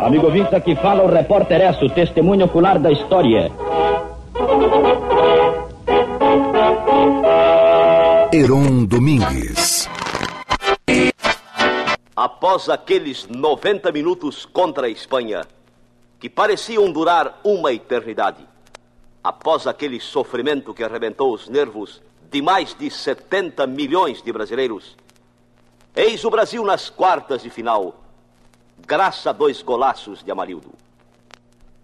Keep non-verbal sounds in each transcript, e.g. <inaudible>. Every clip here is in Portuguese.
Amigo ouvinte, aqui fala o repórter Esso, testemunho ocular da história. Heron Domingues. Após aqueles 90 minutos contra a Espanha, que pareciam durar uma eternidade, após aquele sofrimento que arrebentou os nervos de mais de 70 milhões de brasileiros, eis o Brasil nas quartas de final, graças a dois golaços de Amarildo.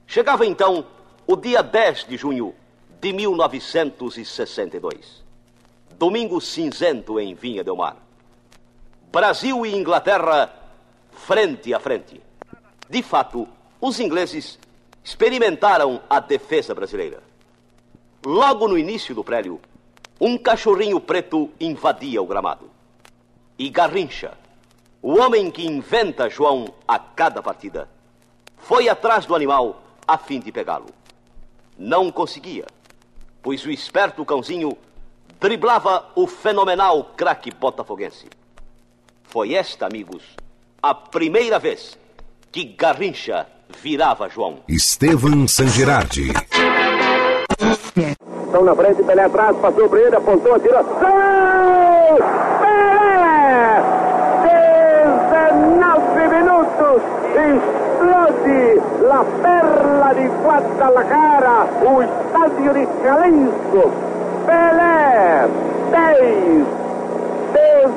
Chegava então o dia 10 de junho de 1962. Domingo cinzento em Vinha del Mar. Brasil e Inglaterra frente a frente. De fato, os ingleses experimentaram a defesa brasileira. Logo no início do prédio, um cachorrinho preto invadia o gramado. E Garrincha, o homem que inventa João a cada partida, foi atrás do animal a fim de pegá-lo. Não conseguia, pois o esperto cãozinho driblava o fenomenal craque botafoguense. Foi esta, amigos, a primeira vez que Garrincha virava João. Estevam Sangerardi. Estão na frente, Pelé atrás, passou por ele, apontou, atirou. Gol! Pelé! 19 minutos! Explode la perla di Guadalajara, o estádio de Jalisco. Pelé! 10,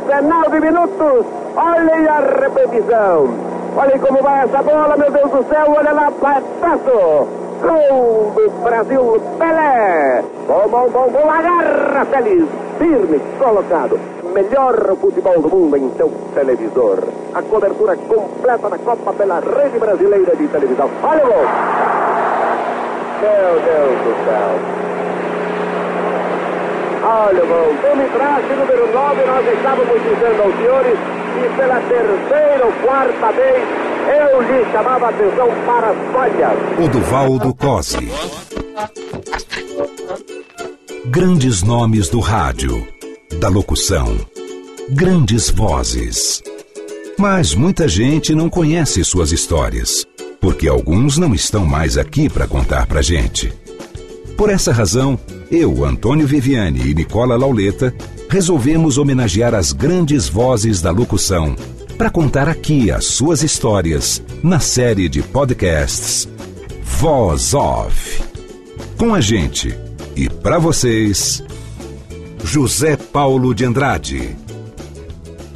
19 minutos! Olhem a repetição! Olhem como vai essa bola, meu Deus do céu! Olha lá, bataço! Gol do Brasil, Pelé! Bom, bom, bom, bom, agarra feliz, firme, colocado. Melhor futebol do mundo em seu televisor. A cobertura completa da Copa pela Rede Brasileira de Televisão. Olha o gol! Meu Deus do céu! Olha o gol! Tome traste número 9, nós estávamos dizendo aos senhores e pela terceira ou quarta vez eu lhe chamava atenção para as falhas. Oduvaldo Cosi. Grandes nomes do rádio, da locução, grandes vozes. Mas muita gente não conhece suas histórias, porque alguns não estão mais aqui para contar pra gente. Por essa razão, eu, Antônio Viviane e Nicola Lauleta resolvemos homenagear as grandes vozes da locução para contar aqui as suas histórias na série de podcasts Voz Off. Com a gente e para vocês, José Paulo de Andrade.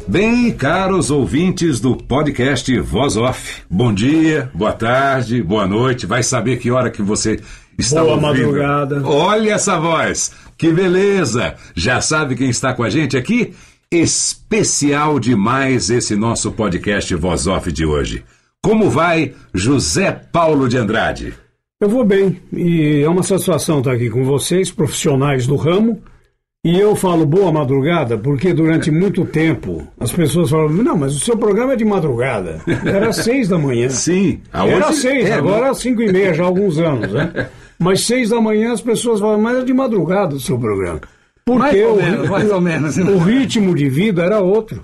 Bem, caros ouvintes do podcast Voz Off, bom dia, boa tarde, boa noite. Vai saber que hora que você está Boa ouvindo. madrugada. Olha essa voz, que beleza! Já sabe quem está com a gente aqui? Especial demais esse nosso podcast Voz Off de hoje. Como vai José Paulo de Andrade? Eu vou bem e é uma satisfação estar aqui com vocês, profissionais do ramo. E eu falo boa madrugada porque durante muito tempo as pessoas falam: não, mas o seu programa é de madrugada. Era <laughs> seis da manhã. Sim, Era aonde- seis, é, agora é cinco e meia já há alguns anos, né? <laughs> Mas seis da manhã as pessoas falam: mas é de madrugada o seu programa. Porque Mais ou o, menos, mais ou menos. <laughs> o ritmo de vida era outro.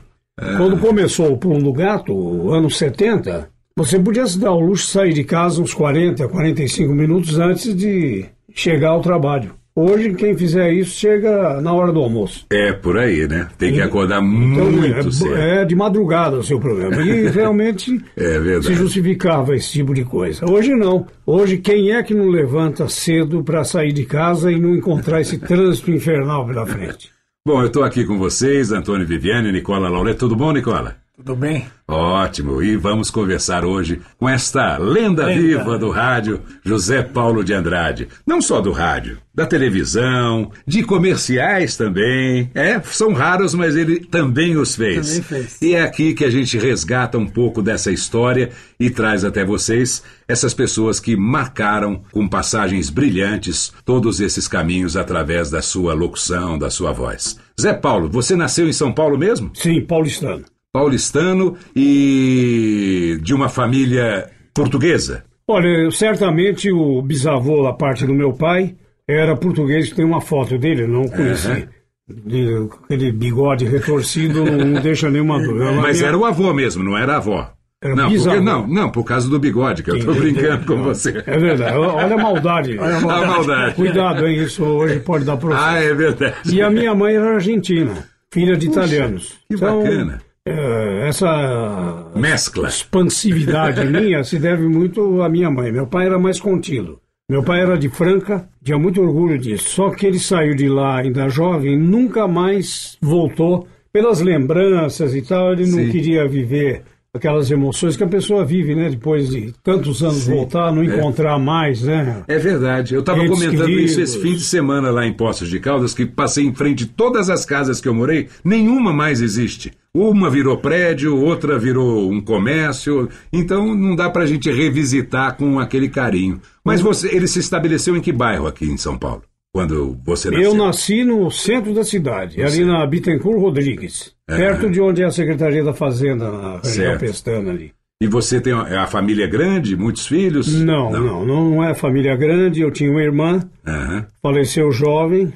Quando começou o Pulo do Gato, anos 70, você podia se dar o luxo de sair de casa uns 40, 45 minutos antes de chegar ao trabalho. Hoje, quem fizer isso chega na hora do almoço. É por aí, né? Tem que acordar Então, muito é, cedo. é de madrugada o seu programa. E <laughs> realmente É se justificava esse tipo de coisa. Hoje não. Hoje, quem é que não levanta cedo para sair de casa e não encontrar esse <laughs> trânsito infernal pela frente? Bom, eu estou aqui com vocês, Antônio Viviane, Nicola Lauré. Tudo bom, Nicola? Tudo bem? Ótimo, e vamos conversar hoje com esta lenda viva do rádio, José Paulo de Andrade. Não só do rádio, da televisão, de comerciais também. É, são raros, mas ele também os fez. Também fez. E é aqui que a gente resgata um pouco dessa história e traz até vocês essas pessoas que marcaram com passagens brilhantes todos esses caminhos através da sua locução, da sua voz. Zé Paulo, você nasceu em São Paulo mesmo? Sim, paulistano. Paulistano e de uma família portuguesa. Olha, certamente o bisavô da parte do meu pai era português, tem uma foto dele, não conheci. De- aquele bigode retorcido não <laughs> deixa nenhuma dúvida. Mas Minha- era o avô mesmo, não era a avó. Era não, porque, não, não, por causa do bigode, que eu Sim, brincando com não, você. É verdade, olha a maldade. <laughs> A maldade. <laughs> Cuidado, hein? Isso hoje pode dar processo. Ah, é verdade. E a minha mãe era argentina, filha de italianos. que Então, bacana. É, essa Mescla. expansividade <laughs> minha se deve muito à minha mãe. Meu pai era mais contido. Meu pai era de Franca, tinha muito orgulho disso. Só que ele saiu de lá ainda jovem, nunca mais voltou. Pelas lembranças e tal, ele não Sim. queria viver aquelas emoções que a pessoa vive, né? Depois de tantos anos voltar, não encontrar mais, né? É verdade. Eu estava comentando isso esse fim de semana lá em Poços de Caldas, que passei em frente de todas as casas que eu morei, nenhuma mais existe. Uma virou prédio, outra virou um comércio, então não dá pra gente revisitar com aquele carinho. Mas você, ele se estabeleceu em que bairro aqui em São Paulo? Quando você nasceu? Eu nasci no centro da cidade, ali na Bittencourt Rodrigues, É. perto de onde é a Secretaria da Fazenda, na região Certo. pestana ali. E você tem a, a família grande, muitos filhos? Não, não, não, é família grande. Eu tinha uma irmã, Aham. faleceu jovem,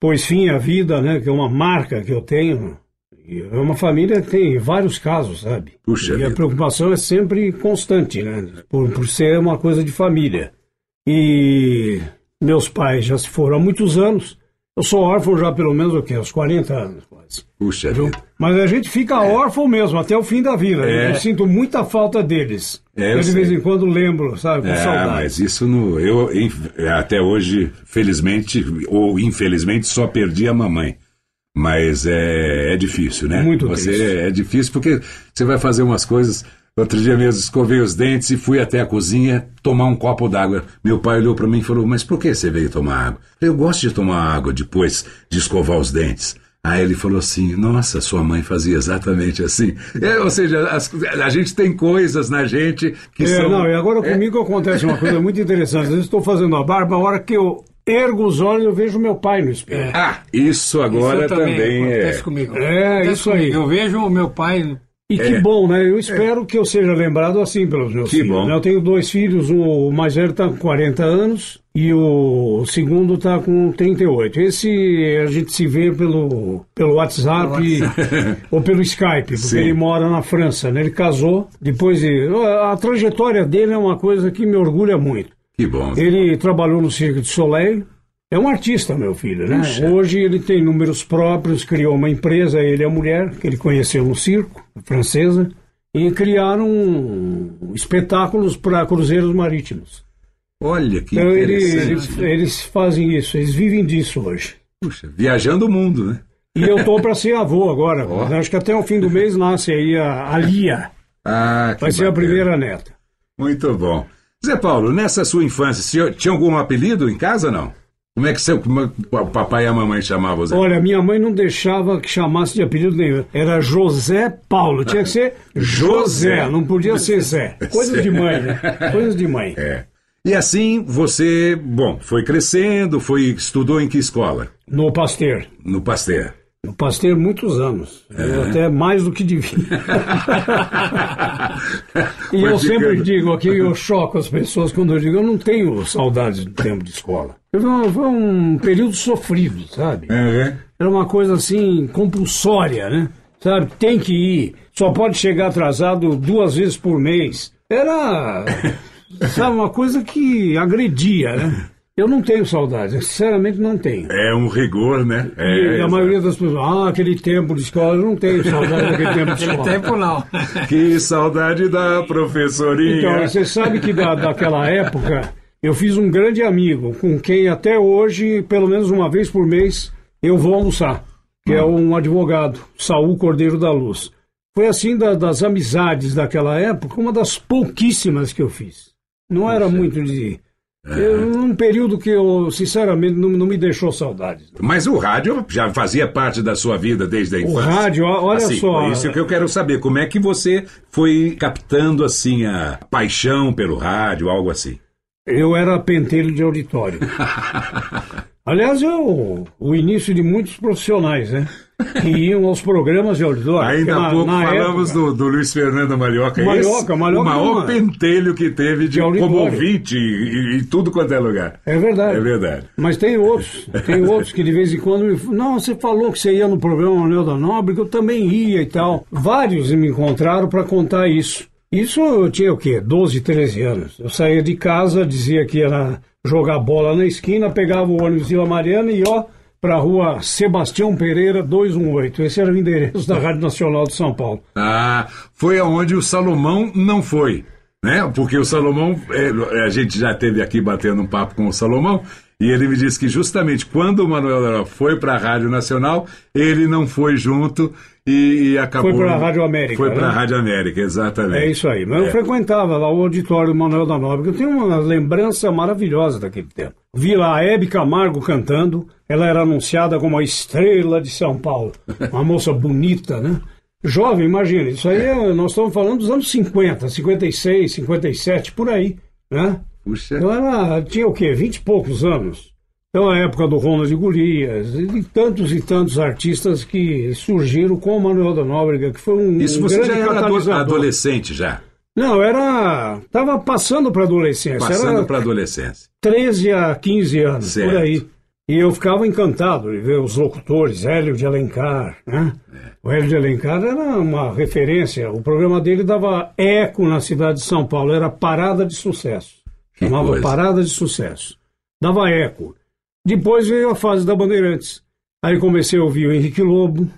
pôs fim à vida, né? Que é uma marca que eu tenho. É uma família que tem vários casos, sabe? Puxa e a vida. preocupação é sempre constante, né? Por, por ser uma coisa de família. E meus pais já se foram há muitos anos. Eu sou órfão já pelo menos o quê? Uns 40 anos quase. Puxa Viu? vida. Mas a gente fica órfão mesmo, até o fim da vida. É. Eu sinto muita falta deles. É, eu eu de vez em quando lembro, sabe, com É, saudade. mas isso no, eu até hoje, felizmente ou infelizmente, só perdi a mamãe. Mas é, é difícil, né? Muito você triste. é difícil porque você vai fazer umas coisas. Outro dia mesmo escovei os dentes e fui até a cozinha tomar um copo d'água. Meu pai olhou para mim e falou: Mas por que você veio tomar água? Eu gosto de tomar água depois de escovar os dentes. Aí ele falou assim: Nossa, sua mãe fazia exatamente assim. É, ou seja, as- a gente tem coisas na gente que É, são. não, e agora É, comigo acontece uma coisa muito interessante. Às vezes estou fazendo a barba, a hora que eu ergo os olhos, eu vejo meu pai no espelho. Ah, isso agora Isso também, é. acontece comigo. É, Acontece isso aí. comigo. Eu vejo o meu pai. E que bom, né? Eu espero que eu seja lembrado assim pelos meus Que filhos. bom. Eu tenho dois filhos, o mais velho está com 40 anos e o segundo está com 38. Esse a gente se vê pelo, pelo WhatsApp ou pelo Skype, porque Sim. ele mora na França, né? Ele casou, depois de... A trajetória dele é uma coisa que me orgulha muito. Que bom. Ele trabalhou no Cirque du Soleil. É um artista, meu filho, né? Puxa. Hoje ele tem números próprios, criou uma empresa, ele a mulher, que ele conheceu no circo, francesa, e criaram espetáculos para cruzeiros marítimos. Olha que Então interessante. eles, eles fazem isso, eles vivem disso hoje. Puxa, viajando o mundo, né? E eu tô para ser avô agora. Ó. Acho que até o fim do mês nasce aí a, a Lia. Ah, que Vai ser a bacana. primeira neta. Muito bom. Zé Paulo, nessa sua infância, tinha algum apelido em casa não? Como é que seu, é o papai e a mamãe chamavam você? Olha, minha mãe não deixava que chamasse de apelido nenhum. Era José Paulo. Tinha que ser José. José, não podia ser Zé. <laughs> Coisas de mãe, né? Coisas de mãe. É. E assim você, bom, foi crescendo, foi estudou em que escola? No Pasteur. No Pasteur. No Pasteur, muitos anos. É. Eu Até mais do que devia. <laughs> e Foi eu sempre digo aqui, eu choco as pessoas quando eu digo, eu não tenho saudades do tempo de escola. Foi um, foi um período sofrido, sabe? Uhum. Era uma coisa assim, compulsória, né? Sabe? Tem que ir. Só pode chegar atrasado duas vezes por mês. Era, sabe, uma coisa que agredia, né? Eu não tenho saudade, eu sinceramente não tenho. É um rigor, né? E É, a exato. maioria das pessoas, ah, aquele tempo de escola, eu não tenho saudade daquele tempo de Aquele escola. tempo não. <laughs> Que saudade da professorinha. Então, você sabe que da, daquela época, eu fiz um grande amigo, com quem até hoje, pelo menos uma vez por mês, eu vou almoçar, que é um advogado, Saul Cordeiro da Luz. foi assim da, das amizades daquela época, uma das pouquíssimas que eu fiz. Não era muito de. Eu, num período que eu, sinceramente, não, não me deixou saudades. Mas o rádio já fazia parte da sua vida desde a O infância. rádio, ó, olha Assim, só. Isso que eu quero saber. Como é que você foi captando assim a paixão pelo rádio, algo assim? Eu era pentelho de auditório. <laughs> Aliás, eu, o início de muitos profissionais, né? Que iam aos programas de auditório. Ainda há pouco falamos época- do, do Luiz Fernando Malhoca. Malhoca, Malhoca o maior é. pentelho que teve de, De como ouvinte e, e- tudo quanto é lugar. É verdade. É verdade. Mas tem outros, tem outros que de vez em quando me não, você falou que você ia no programa Anel da Nobre, que eu também ia e tal. Vários me encontraram para contar isso. Isso eu tinha o quê? 12, 13 anos. Eu saía de casa, dizia que ia jogar bola na esquina, pegava o ônibus Vila Mariana e ó, para a rua Sebastião Pereira 218. Esse era o endereço da Rádio Nacional de São Paulo. Ah, foi aonde o Salomão não foi, né? Porque o Salomão, é, a gente já teve aqui batendo um papo com o Salomão, e ele me disse que justamente quando o Manuel foi para a Rádio Nacional, ele não foi junto e, e acabou. Foi pra Rádio América, Foi para a né? Rádio América, exatamente. É isso aí. Mas eu frequentava lá o auditório do Manuel da Nóbrega. Eu tenho uma lembrança maravilhosa daquele tempo. Vi lá a Hebe Camargo cantando. Ela era anunciada como a estrela de São Paulo. Uma moça bonita, né? Jovem, imagina. Isso aí é- nós estamos falando dos anos 50, 56, 57, por aí, né? Puxa. Eu era, tinha o quê? Vinte e poucos anos. Então, a época do Ronald Golias, e de tantos e tantos artistas que surgiram com o Manuel da Nóbrega, que foi um, Isso um você já era adolescente já, Não, era. Tava passando para adolescência. passando para adolescência. 13 a 15 anos, Certo. por aí. E eu ficava encantado de ver os locutores, Hélio de Alencar, né? É. O Hélio de Alencar era uma referência. O programa dele dava eco na cidade de São Paulo, era Parada de Sucesso. Chamava coisa. Parada de Sucesso. Dava eco. Depois veio a fase da Bandeirantes. Aí comecei a ouvir o Henrique Lobo,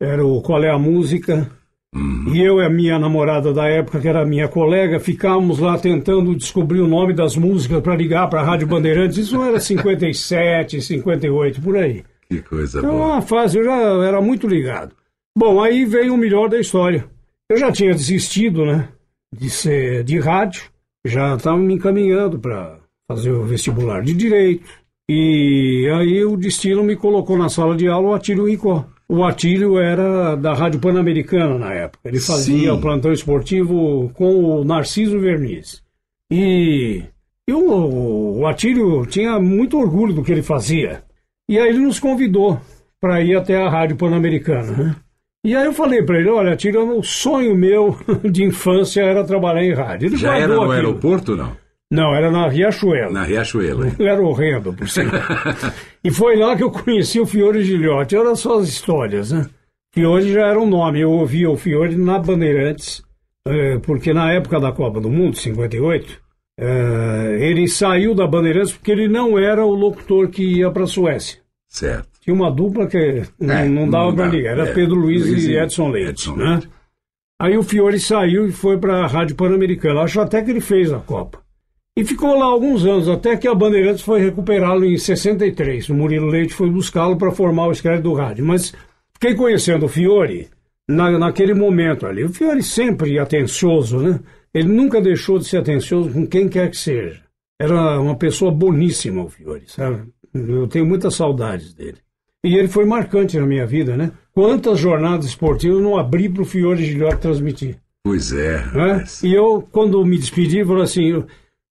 era o Qual é a Música. Uhum. E eu e a minha namorada da época, que era minha colega, ficávamos lá tentando descobrir o nome das músicas para ligar para a Rádio Bandeirantes. Isso era 57, 58, por aí. Que coisa Então, boa. uma fase, eu já era muito ligado. Bom, aí veio o melhor da história. Eu já tinha desistido, né, de ser de rádio, já estava me encaminhando para fazer o vestibular de direito. E aí o destino me colocou na sala de aula o Atílio Ricó. O Atílio era da Rádio Pan-Americana na época. Ele fazia Sim. o plantão esportivo com o Narciso Verniz. E, e o, o Atílio tinha muito orgulho do que ele fazia. E aí ele nos convidou para ir até a Rádio Pan-Americana. Né? E aí eu falei para ele, olha, Atílio, o sonho meu <laughs> de infância era trabalhar em rádio. Ele Já era no aquilo. aeroporto, não? Não, era na Riachuelo. Na Riachuelo. hein? Ele era horrendo, por sinal. <laughs> e foi lá que eu conheci o Fiore Gilhote. Olha só as histórias, né? Fiore já era um nome. Eu ouvia o Fiore na Bandeirantes, eh, porque na época da Copa do Mundo, 58, eh, ele saiu da Bandeirantes porque ele não era o locutor que ia para a Suécia. Certo. Tinha uma dupla que não, É, não dava não para dá. ligar. Era É, Pedro Luiz, Luiz e Edson Leite. Edson né? Leite. Aí o Fiore saiu e foi para a Rádio Pan-Americana. Acho até que ele fez a Copa. E ficou lá alguns anos, até que a Bandeirantes foi recuperá-lo em 63. O Murilo Leite foi buscá-lo para formar o esquerdo do rádio. Mas fiquei conhecendo o Fiore na, naquele momento ali. O Fiore sempre atencioso, né? Ele nunca deixou de ser atencioso com quem quer que seja. Era uma pessoa boníssima, o Fiore, sabe? Eu tenho muitas saudades dele. E ele foi marcante na minha vida, né? Quantas jornadas esportivas eu não abri para o Fiore Gilhote transmitir? Pois é. né? E eu, quando me despedi, falei assim: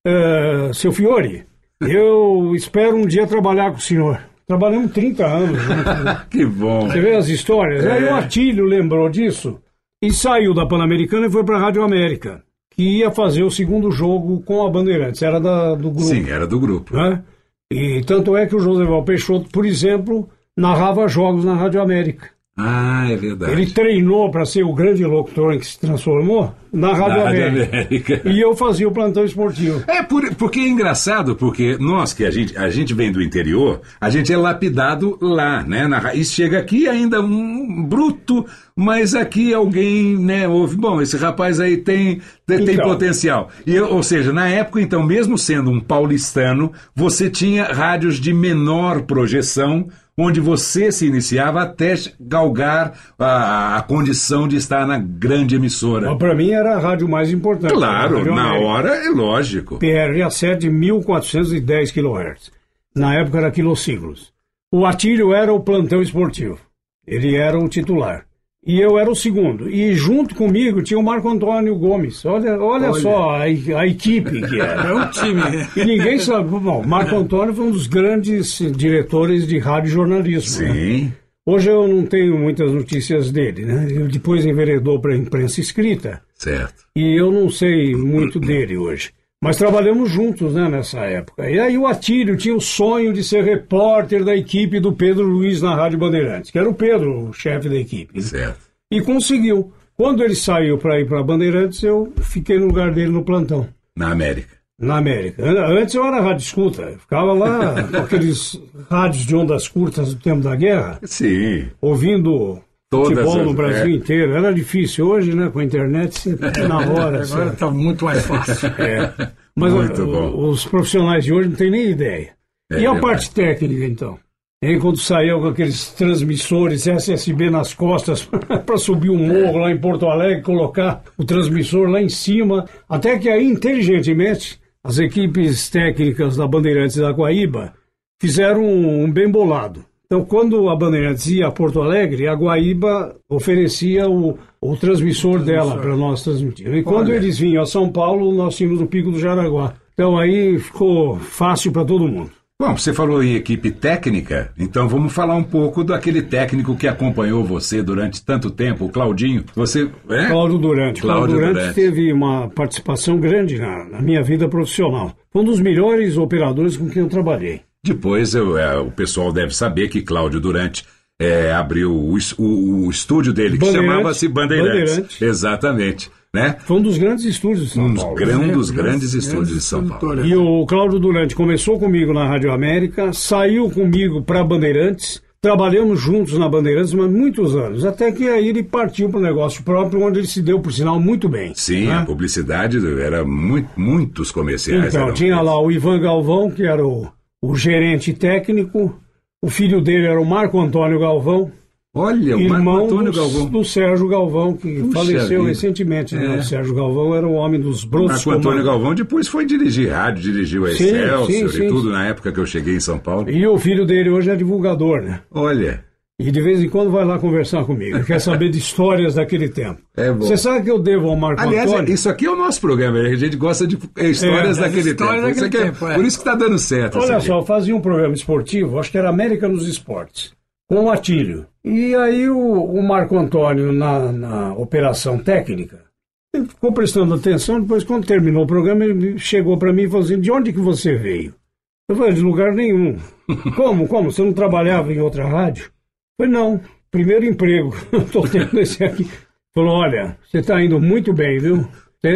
"Eh, seu Fiore, <laughs> eu espero um dia trabalhar com o senhor. Trabalhamos 30 anos. Né? <laughs> Que bom. Você vê as histórias? Aí o Atílio lembrou disso e saiu da Pan-Americana e foi para a Rádio América, que ia fazer o segundo jogo com a Bandeirantes, era da, do grupo. Sim, era do grupo. Né? E tanto é que o Joseval Peixoto, por exemplo, narrava jogos na Rádio América. Ah, é verdade. Ele treinou para ser o grande locutor em que se transformou na Rádio, Na América. América. E eu fazia o plantão esportivo. É, por- porque é engraçado, porque nós que a gente, a gente vem do interior, a gente é lapidado lá, né? Na, e chega aqui ainda um bruto, mas aqui alguém, né, ouve, bom, esse rapaz aí tem, tem, tem Então. potencial. E, ou seja, na época, então, mesmo sendo um paulistano, você tinha rádios de menor projeção, onde você se iniciava até galgar a, a condição de estar na grande emissora. Para mim era a rádio mais importante. Claro, na América. hora é lógico. PRA 7 de 1410 kHz. Na época era quilociclos. O Atílio era o plantão esportivo. Ele era o titular. E eu era o segundo. E junto comigo tinha o Marco Antônio Gomes. Olha, olha, olha. só a, a, equipe que era. É um time. E ninguém sabe. Bom, Marco Antônio foi um dos grandes diretores de rádio jornalismo. Né? Sim. Né? Hoje eu não tenho muitas notícias dele, né? Ele depois enveredou para a imprensa escrita. Certo. E eu não sei muito dele hoje. Mas trabalhamos juntos né, nessa época. E aí o Atílio tinha o sonho de ser repórter da equipe do Pedro Luiz na Rádio Bandeirantes, que era o Pedro, o chefe da equipe. Né? Certo. E conseguiu. Quando ele saiu para ir para Bandeirantes, eu fiquei no lugar dele no plantão. Na América. Na América. Antes eu era rádio escuta. Eu ficava lá com <laughs> aqueles rádios de ondas curtas do tempo da guerra. Sim. Ouvindo Todas futebol no Brasil é. inteiro. Era difícil. Hoje, né, com a internet, na hora. <laughs> Agora está muito mais fácil. É. Mas o, os profissionais de hoje não têm nem ideia. É, e a parte técnica, então? E quando saiu com aqueles transmissores SSB nas costas <laughs> para subir um morro lá em Porto Alegre, colocar o transmissor lá em cima, até que aí, inteligentemente, as equipes técnicas da Bandeirantes da Guaíba fizeram um, um bem bolado. Então, quando a Bandeirantes ia a Porto Alegre, a Guaíba oferecia o, o transmissor dela para nós transmitir. E quando Olha. eles vinham a São Paulo, nós tínhamos o Pico do Jaraguá. Então, aí ficou fácil para todo mundo. Bom, você falou em equipe técnica, então vamos falar um pouco daquele técnico que acompanhou você durante tanto tempo, o Claudinho. Você, é? Cláudio Durante. Cláudio Durante, Durante teve uma participação grande na, na minha vida profissional. Foi um dos melhores operadores com quem eu trabalhei. Depois eu, é, o pessoal deve saber que Cláudio Durante é, abriu o, o, o, estúdio dele, que chamava-se Bandeirantes. Bandeirantes. Exatamente. Né? Foi um dos grandes estúdios de São um Paulo. Um dos grandes estúdios de São Paulo. E o Cláudio Durante começou comigo na Rádio América, saiu comigo para Bandeirantes, trabalhamos juntos na Bandeirantes, mas muitos anos, até que aí ele partiu para o negócio próprio, onde ele se deu, por sinal, muito bem. Sim, né? a publicidade era muito, muitos comerciais. Então, tinha lá o Ivan Galvão, que era o o gerente técnico, o filho dele era o Marco Antônio Galvão. Olha, o irmão do, Galvão. do Sérgio Galvão, que Puxa faleceu vida. recentemente. Né? É. O Sérgio Galvão era o homem dos brotos. Marco Antônio Galvão depois foi dirigir rádio, dirigiu a Excelsior sim, sim, e tudo na época que eu cheguei em São Paulo. E o filho dele hoje é divulgador, né? Olha. E de vez em quando vai lá conversar comigo. Quer saber de histórias daquele tempo. <laughs> É bom. Você sabe que eu devo ao Marco Aliás, Antônio? isso aqui é o nosso programa. A gente gosta de histórias é, daquele histórias tempo. Daquele tempo é, Por isso que está dando certo. Olha só, eu fazia um programa esportivo, acho que era América nos Esportes, com o Atílio. E aí o, o Marco Antônio, na, na operação técnica, ele ficou prestando atenção. Depois, quando terminou o programa, ele chegou para mim e falou assim: De onde que você veio? Eu falei: De lugar nenhum. <laughs> Como? Como? Você não trabalhava em outra rádio? Falei: Não primeiro emprego, <laughs> estou tendo esse aqui. Falou, olha, você está indo muito bem, viu?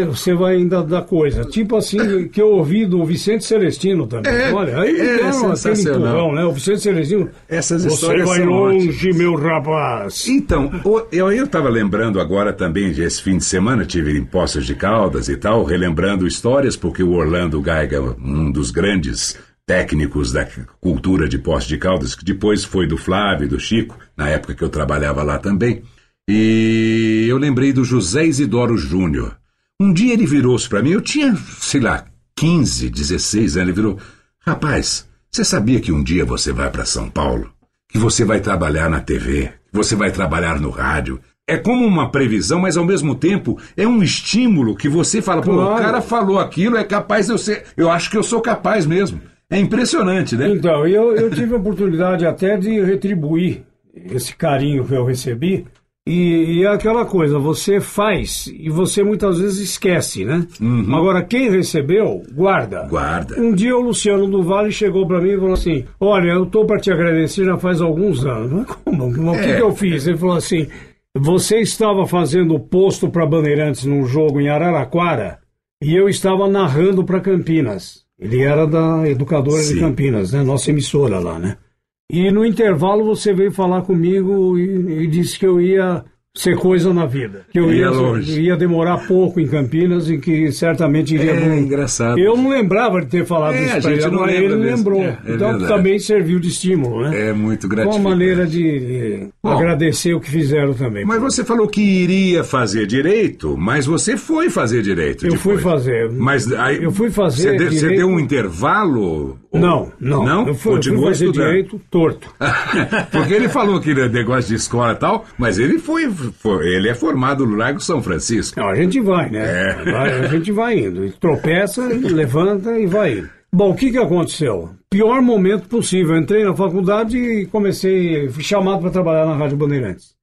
Você vai ainda dar coisa. Tipo assim, que eu ouvi do Vicente Celestino também. É, Olha, aí é, deram aquele empurrão, né? O Vicente Celestino. Essas você histórias vai longe, ótimas. meu rapaz. Então, eu estava lembrando agora também, esse fim de semana, tive em Poços de Caldas e tal, relembrando histórias, porque o Orlando Geiger, um dos grandes técnicos da cultura de Poços de Caldas, que depois foi do Flávio e do Chico, na época que eu trabalhava lá também. E eu lembrei do José Isidoro Júnior. Um dia ele virou-se para mim, eu tinha, sei lá, 15, 16 anos, ele virou: Rapaz, você sabia que um dia você vai para São Paulo? Que você vai trabalhar na TV, que você vai trabalhar no rádio? É como uma previsão, mas ao mesmo tempo é um estímulo que você fala: Pô, claro. o cara falou aquilo, é capaz de eu ser. Eu acho que eu sou capaz mesmo. É impressionante, né? Então, eu, eu tive a oportunidade até de retribuir esse carinho que eu recebi. E, e é aquela coisa, você faz e você muitas vezes esquece, né? Uhum. Agora, quem recebeu, guarda. Guarda. Um dia o Luciano do Vale chegou para mim e falou assim: Olha, eu tô para te agradecer já faz alguns anos. Mas como? O é. que, que eu fiz? Ele falou assim: Você estava fazendo posto para Bandeirantes num jogo em Araraquara e eu estava narrando para Campinas. Ele era da Educadora Sim. de Campinas, né? Nossa emissora lá, né? E no intervalo você veio falar comigo e, e disse que eu ia ser coisa na vida. Que eu Ia ia, longe. ia demorar pouco em Campinas e que certamente iria. É engraçado. Eu não lembrava de ter falado É, isso a pra gente ele, mas ele mesmo. lembrou. É, é então verdade. também serviu de estímulo, né? É muito Foi uma gratificante. maneira de, Bom. agradecer o que fizeram também. Mas você falou que iria fazer direito, mas você foi fazer direito. Eu depois. fui fazer. Mas aí, Eu fui fazer Você deu, você deu um intervalo? Não, não. Não? Eu fui, eu fui Continuou fazer estudando. direito torto. <laughs> Porque ele falou que ele negócio de escola e tal, mas ele foi- ele é formado no Largo São Francisco. Não, a gente vai, né? É. Vai- a gente vai indo. Tropeça, levanta e vai indo. Bom, o que, que aconteceu? Pior momento possível. Eu entrei na faculdade e comecei, fui chamado para trabalhar na Rádio Bandeirantes.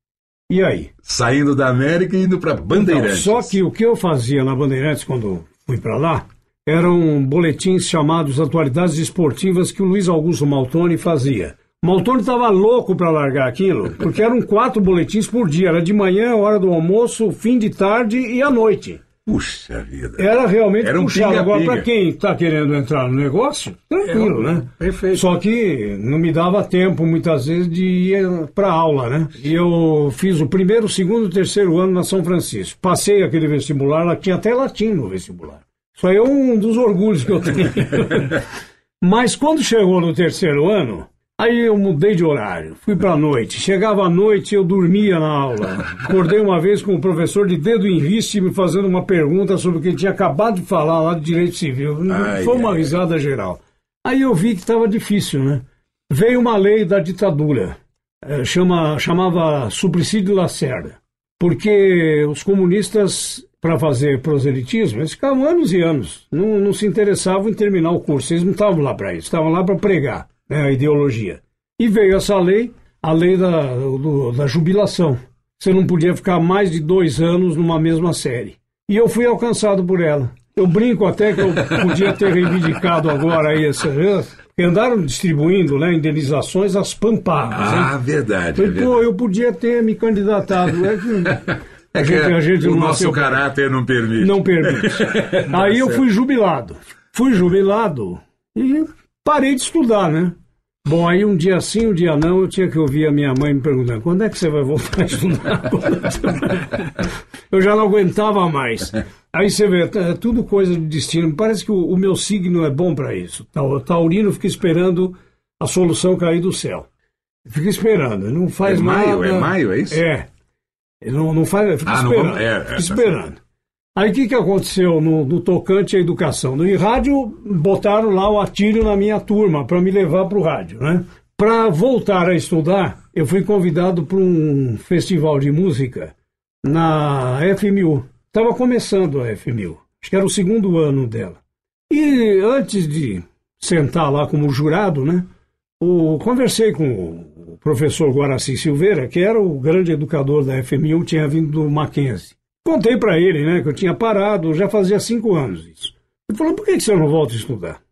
E aí? Saindo da América e indo para Bandeirantes. Então, só que o que eu fazia na Bandeirantes quando fui para lá eram boletins chamados Atualidades Esportivas que o Luiz Augusto Maltoni fazia. Maltoni estava louco para largar aquilo, porque eram quatro boletins por dia. Era de manhã, hora do almoço, fim de tarde e à noite. Puxa vida. Era realmente Era um puxado. Agora, pinga-pinga. para quem está querendo entrar no negócio, tranquilo, É, né? perfeito. Só que não me dava tempo, muitas vezes, de ir para aula, né? E eu fiz o primeiro, segundo e terceiro ano na São Francisco. Passei aquele vestibular, lá tinha até latim no vestibular. Isso aí é um dos orgulhos que eu tenho. <laughs> Mas quando chegou no terceiro ano, aí eu mudei de horário, fui para a noite. Chegava à noite, eu dormia na aula. Acordei uma vez com o professor de dedo em riste me fazendo uma pergunta sobre o que ele tinha acabado de falar lá de direito civil. Ai, Foi uma ai, risada geral. Aí eu vi que estava difícil, né? Veio uma lei da ditadura, eh, chama, chamava Suplicy de Lacerda, porque os comunistas, para fazer proselitismo, eles ficavam anos e anos, não, não se interessavam em terminar o curso, eles não estavam lá para isso, estavam lá para pregar né, a ideologia. E veio essa lei, a lei da, do- da jubilação. Você não podia ficar mais de dois anos numa mesma série. E eu fui alcançado por ela. Eu brinco até que eu podia ter reivindicado agora aí essa. Porque andaram distribuindo né, indenizações às pampadas. Ah, hein? verdade. é Falei, pô, verdade. eu podia ter me candidatado. É que É a que gente, a gente o nosso nasceu- caráter não permite. não permite. <laughs> Aí eu fui jubilado. Fui jubilado e parei de estudar, né? Bom, aí um dia sim, um dia não, eu tinha que ouvir a minha mãe me perguntando: quando é que você vai voltar a estudar? <laughs> eu já não aguentava mais. Aí você vê, é tudo coisa de destino. Parece que o, o meu signo é bom para isso. Tá, O taurino fica esperando a solução cair do céu. Fica esperando, não faz É maio, nada. é maio, é isso? É. Ele não, não faz, fica Ah, não esperando. vamos- é, é, fica tá esperando. Aí o que, que aconteceu no, no tocante à educação? No rádio, botaram lá o atílio na minha turma para me levar para o rádio. Né? Para voltar a estudar, eu fui convidado para um festival de música na FMU. Estava começando a FMU, acho que era o segundo ano dela. E antes de sentar lá como jurado, né, o, conversei com o professor Guaraci Silveira, que era o grande educador da FMU, tinha vindo do Mackenzie. Contei para ele, né, que eu tinha parado, já fazia cinco anos isso. Ele falou, por que você não volta a estudar?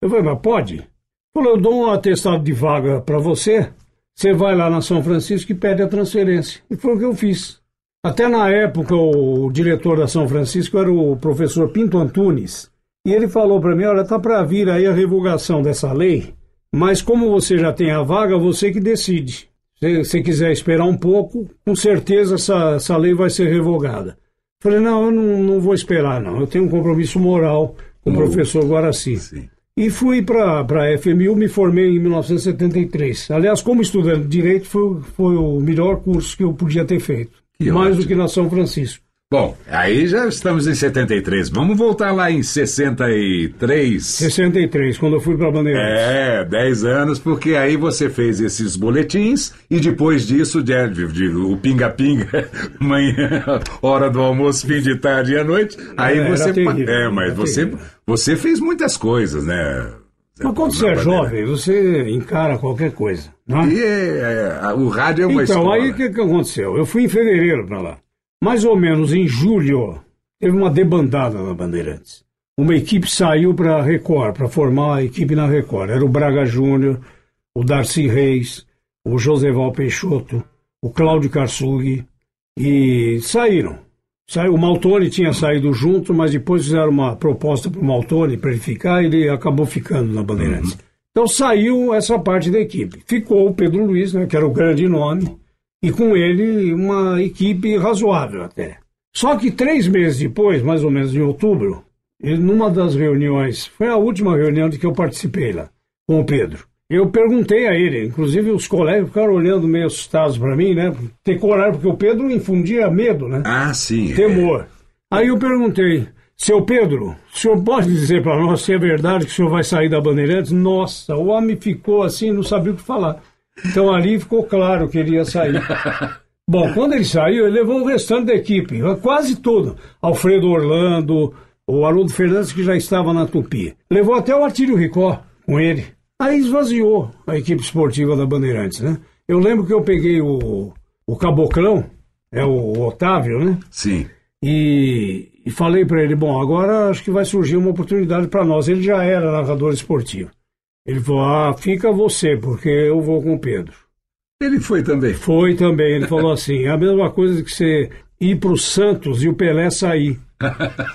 Eu falei, mas pode? Ele falou, eu dou um atestado de vaga para você, você vai lá na São Francisco e pede a transferência. E foi o que eu fiz. Até na época, o diretor da São Francisco era o professor Pinto Antunes. E ele falou para mim, olha, tá para vir aí a revogação dessa lei, mas como você já tem a vaga, você que decide. Se você quiser esperar um pouco, com certeza essa, essa lei vai ser revogada. Falei, não, eu não, não vou esperar, não. Eu tenho um compromisso moral com o professor Guaraci. Sim. E fui para a FMU, me formei em 1973. Aliás, como estudante de Direito, foi, foi o melhor curso que eu podia ter feito. Que Mais ótimo. do que na São Francisco. Bom, aí já estamos em 73. Vamos voltar lá em 63. 63, quando eu fui para Bandeirantes. É, 10 anos, porque aí você fez esses boletins e depois disso, de, de- de- o pinga-pinga, <laughs> manhã, hora do almoço, fim de tarde e à noite, aí É, você. terrível, é, mas você, terrível. você fez muitas coisas, né? Mas quando você é jovem, você encara qualquer coisa. Não é? E é, é, o rádio é uma Então, escola. aí o que, que aconteceu? Eu fui em fevereiro para lá. Mais ou menos em julho, teve uma debandada na Bandeirantes. Uma equipe saiu para a Record, para formar a equipe na Record. Era o Braga Júnior, o Darcy Reis, o Joseval Peixoto, o Cláudio Karsug, e saíram. O Maltoni tinha saído junto, mas depois fizeram uma proposta para o Maltoni para ele ficar e ele acabou ficando na Bandeirantes. Então saiu essa parte da equipe. Ficou o Pedro Luiz, né, que era o grande nome, e com ele uma equipe razoável até. Só que três meses depois, mais ou menos em outubro, ele, numa das reuniões, foi a última reunião de que eu participei lá, com o Pedro. Eu perguntei a ele, inclusive os colegas ficaram olhando meio assustados para mim, né? Ter coragem, porque o Pedro infundia medo, né? Ah, sim. Temor. Aí eu perguntei, seu Pedro, o senhor pode dizer para nós se é verdade que o senhor vai sair da Bandeirantes? Nossa, o homem ficou assim, não sabia o que falar. Então ali ficou claro que ele ia sair. Bom, quando ele saiu, ele levou o restante da equipe, quase todo. Alfredo Orlando, o Haroldo Fernandes, que já estava na Tupi. Levou até o Artírio Ricó com ele. Aí esvaziou a equipe esportiva da Bandeirantes, né? Eu lembro que eu peguei o, o Caboclão, é o Otávio, né? Sim. E, e falei para ele: bom, agora acho que vai surgir uma oportunidade para nós. Ele já era narrador esportivo. Ele falou: ah, fica você, porque eu vou com o Pedro. Ele foi também. Foi também. Ele falou <laughs> assim: é a mesma coisa que você ir para o Santos e o Pelé sair. <laughs>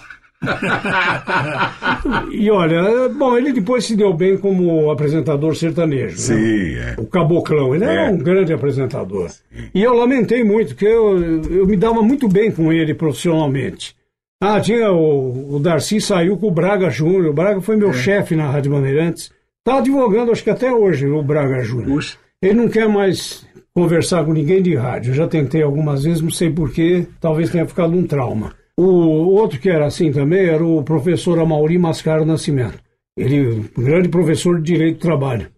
e olha, bom, ele depois se deu bem como apresentador sertanejo. Sim, né? é. O Caboclão, ele É. era um grande apresentador. E eu lamentei muito, porque eu, eu me dava muito bem com ele profissionalmente. Ah, tinha o, o Darcy saiu com o Braga Júnior. O Braga foi É. meu chefe na Rádio Bandeirantes. Está advogando, acho que até hoje, o Braga Júnior. Ele não quer mais conversar com ninguém de rádio. Eu já tentei algumas vezes, não sei porquê, talvez tenha ficado um trauma. O outro que era assim também era o professor Amauri Mascaro Nascimento. Ele, um grande professor de Direito do Trabalho.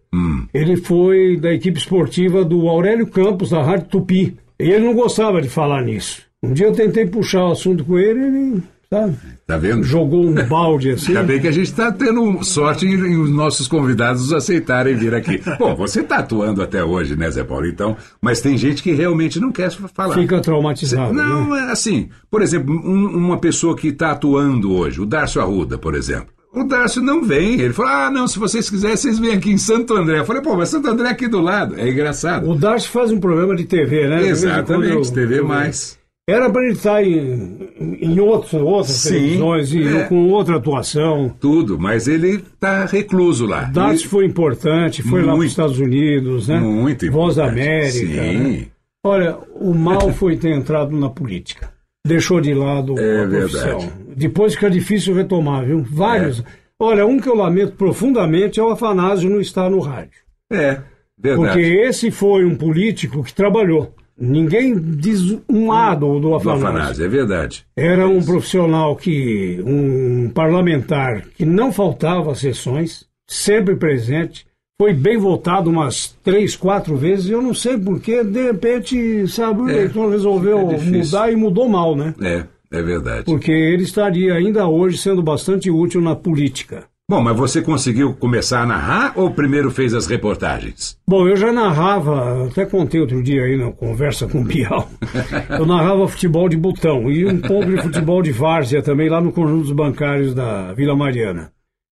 Ele foi da equipe esportiva do Aurélio Campos, da Rádio Tupi. E ele não gostava de falar nisso. Um dia eu tentei puxar o assunto com ele, ele, sabe, Tá vendo? jogou um balde <laughs> assim. Ainda bem que a gente está tendo sorte em, em os nossos convidados aceitarem vir aqui. <laughs> Bom, você está atuando até hoje, né, Zé Paulo? Então, mas tem gente que realmente não quer falar. Fica traumatizado. né? Não, é assim, por exemplo, um- uma pessoa que está atuando hoje, o Darcio Arruda, por exemplo. O Darcio não vem. Ele falou: ah, não, se vocês quiserem, vocês vêm aqui em Santo André. Eu falei, pô, mas Santo André é aqui do lado. É engraçado. O Darcy faz um programa de TV, né? Exatamente, eu- TV eu- mais. Era para ele estar em, em outros, outras Sim, televisões e é. com outra atuação. Tudo, mas ele está recluso lá. Darcy foi importante, foi lá para os Muito. Estados Unidos, né? Muito Voz da importante. América. Sim. né? Olha, o mal foi ter entrado na política. Deixou de lado É a profissão. verdade. Depois fica difícil retomar, viu? Vários. É. Olha, um que eu lamento profundamente é o Afanásio não estar no rádio. É, verdade. Porque esse foi um político que trabalhou. Ninguém diz um A do, do Do Afanásio. Afanásio, é verdade. Era um profissional que, um parlamentar que não faltava sessões, sempre presente, foi bem votado umas três, quatro vezes. Eu não sei porquê, de repente, sabe, o É, eleitor resolveu mudar e mudou mal, né? É, é verdade. Porque ele estaria ainda hoje sendo bastante útil na política. Bom, mas você conseguiu começar a narrar ou primeiro fez as reportagens? Bom, eu já narrava, até contei outro dia aí na conversa com o Bial, <laughs> eu narrava futebol de botão e um pouco de futebol de várzea também lá no conjunto dos bancários da Vila Mariana.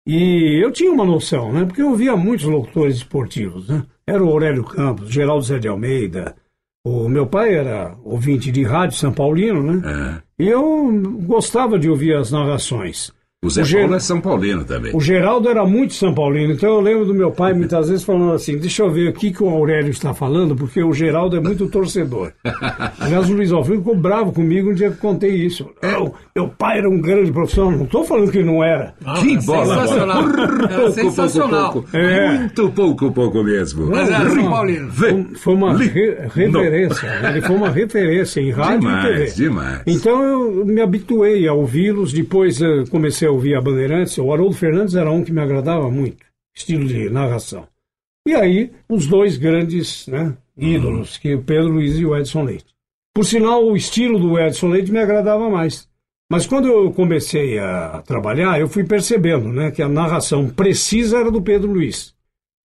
E eu tinha uma noção, né? Porque eu via muitos locutores esportivos, né? Era o Aurélio Campos, Geraldo Zé de Almeida, o meu pai era ouvinte de rádio São Paulino, né? É. E eu gostava de ouvir as narrações. O Zé O Ger- Paulo é São Paulino também. O Geraldo era muito São Paulino, então eu lembro do meu pai <laughs> muitas vezes falando assim: deixa eu ver o que, que o Aurélio está falando, porque o Geraldo é muito torcedor. <laughs> Aliás, o Luiz Alfredo ficou bravo comigo um dia que eu contei isso. Não, meu pai era um grande profissional, não estou falando que não era. que bola! sensacional. bola. É sensacional. Pouco, pouco, É. Muito pouco, pouco mesmo. Mas era São Paulino. Foi- Foi uma re- referência, ele foi uma referência em rádio e TV. Demais, demais. Então eu me habituei a ouvi-los, depois eh, comecei a ouvir a Bandeirantes. O Haroldo Fernandes era um que me agradava muito, estilo de narração. E aí, os dois grandes né, ídolos, que o Pedro Luiz e o Edson Leite. Por sinal, o estilo do Edson Leite me agradava mais. Mas quando eu comecei a trabalhar, eu fui percebendo né, que a narração precisa era do Pedro Luiz.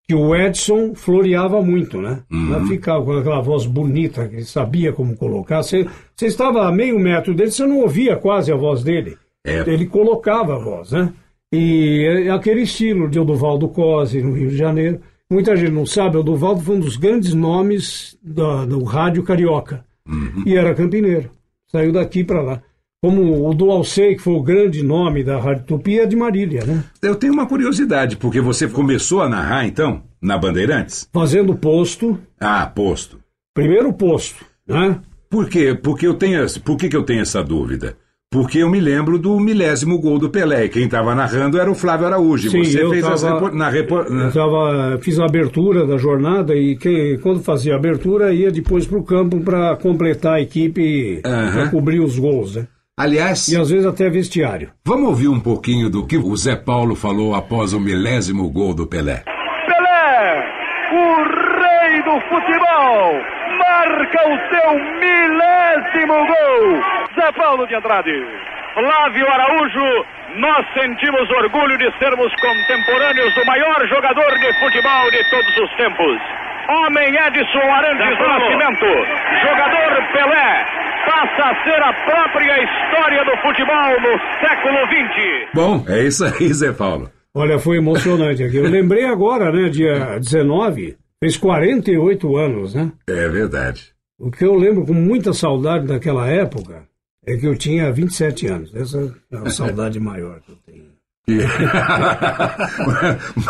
Que o Edson floreava muito, né? Ela Ficava com aquela voz bonita, que ele sabia como colocar. Você, você estava a meio metro dele, você não ouvia quase a voz dele. É. Ele colocava a voz, né? E é aquele estilo de Oduvaldo Cosi, no Rio de Janeiro. Muita gente não sabe, Oduvaldo foi um dos grandes nomes da- do rádio carioca. E era campineiro. Saiu daqui para lá. Como o do Alcei, que foi o grande nome da Rádio Tupi, é de Marília, né? Eu tenho uma curiosidade, porque você começou a narrar, então, na Bandeirantes? Fazendo posto, Ah, posto. primeiro posto. Né? Por quê? Porque eu tenho, essa- por que, que eu tenho essa dúvida? Porque eu me lembro do milésimo gol do Pelé. E quem estava narrando era o Flávio Araújo. Sim, Você eu fez tava- repor- na repor- Eu tava, fiz a abertura da jornada e quem, quando fazia a abertura ia depois para o campo para completar a equipe, Aham. para cobrir os gols. Né? Aliás, E às vezes até vestiário. vamos ouvir um pouquinho do que o Zé Paulo falou após o milésimo gol do Pelé. Pelé, o rei do futebol, marca o seu milésimo gol. Zé Paulo de Andrade. Flávio Araújo, nós sentimos orgulho de sermos contemporâneos do maior jogador de futebol de todos os tempos. Homem Edson Arantes do Nascimento, jogador Pelé, passa a ser a própria história do futebol no século XX. Bom, é isso aí, Zé Paulo. Olha, foi emocionante aqui. Eu lembrei agora, né, dia 19, fez 48 anos, né? É verdade. O que eu lembro com muita saudade daquela época é que eu tinha 27 anos. Essa é a saudade maior que eu tenho. <laughs>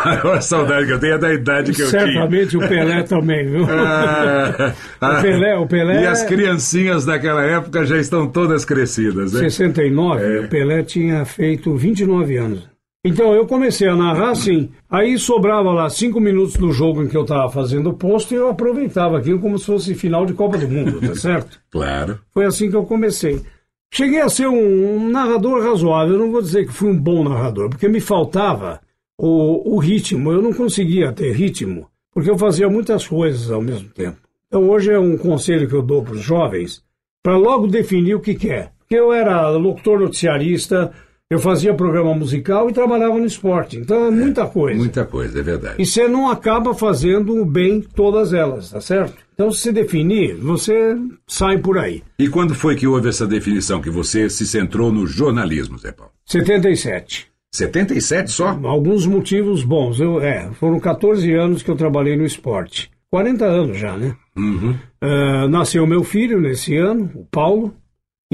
Maior saudade que eu tenho é da idade que eu tinha. Certamente o Pelé também, viu? Ah, <laughs> O Pelé, o Pelé E as criancinhas daquela época já estão todas crescidas, né? 69, É. o Pelé tinha feito 29 anos. Então eu comecei a narrar assim, aí sobrava lá cinco minutos do jogo em que eu estava fazendo o posto e eu aproveitava aquilo como se fosse final de Copa do Mundo, tá certo? <laughs> Claro. Foi assim que eu comecei. Cheguei a ser um, narrador razoável, não vou dizer que fui um bom narrador, porque me faltava o, o ritmo, eu não conseguia ter ritmo, porque eu fazia muitas coisas ao mesmo tempo. Então hoje é um conselho que eu dou para os jovens, para logo definir o que quer. Porque eu era locutor noticiarista, eu fazia programa musical e trabalhava no esporte, então é muita coisa. Muita coisa, é verdade. E você não acaba fazendo bem todas elas, tá certo? Então, se você definir, você sai por aí. E quando foi que houve essa definição que você se centrou no jornalismo, Zé Paulo? 77. 77 só? Alguns motivos bons. Eu, é, foram 14 anos que eu trabalhei no esporte. 40 anos já, né? Uhum. Ah, nasceu meu filho nesse ano, o Paulo,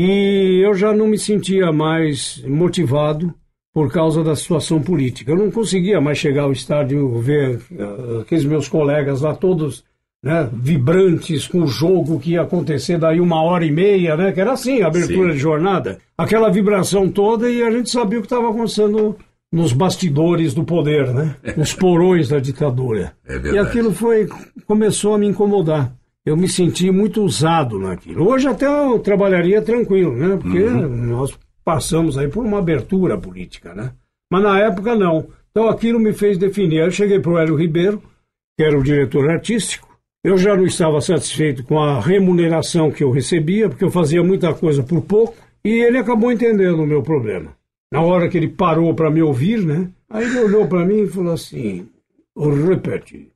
e eu já não me sentia mais motivado por causa da situação política. Eu não conseguia mais chegar ao estádio ver ah, aqueles meus colegas lá todos né, vibrantes com o jogo que ia acontecer daí uma hora e meia, né? Que era assim, a abertura Sim. de jornada. Aquela vibração toda e a gente sabia o que estava acontecendo nos bastidores do poder, né? <laughs> Nos porões da ditadura. É e aquilo foi começou a me incomodar. Eu me senti muito usado naquilo. Hoje até eu trabalharia tranquilo, né? Porque nós passamos aí por uma abertura política, né? Mas na época não. Então aquilo me fez definir. Aí eu cheguei para o Hélio Ribeiro, que era o diretor artístico. Eu já não estava satisfeito com a remuneração que eu recebia, porque eu fazia muita coisa por pouco, e ele acabou entendendo o meu problema. Na hora que ele parou para me ouvir, né? Aí ele olhou para mim e falou assim: repete,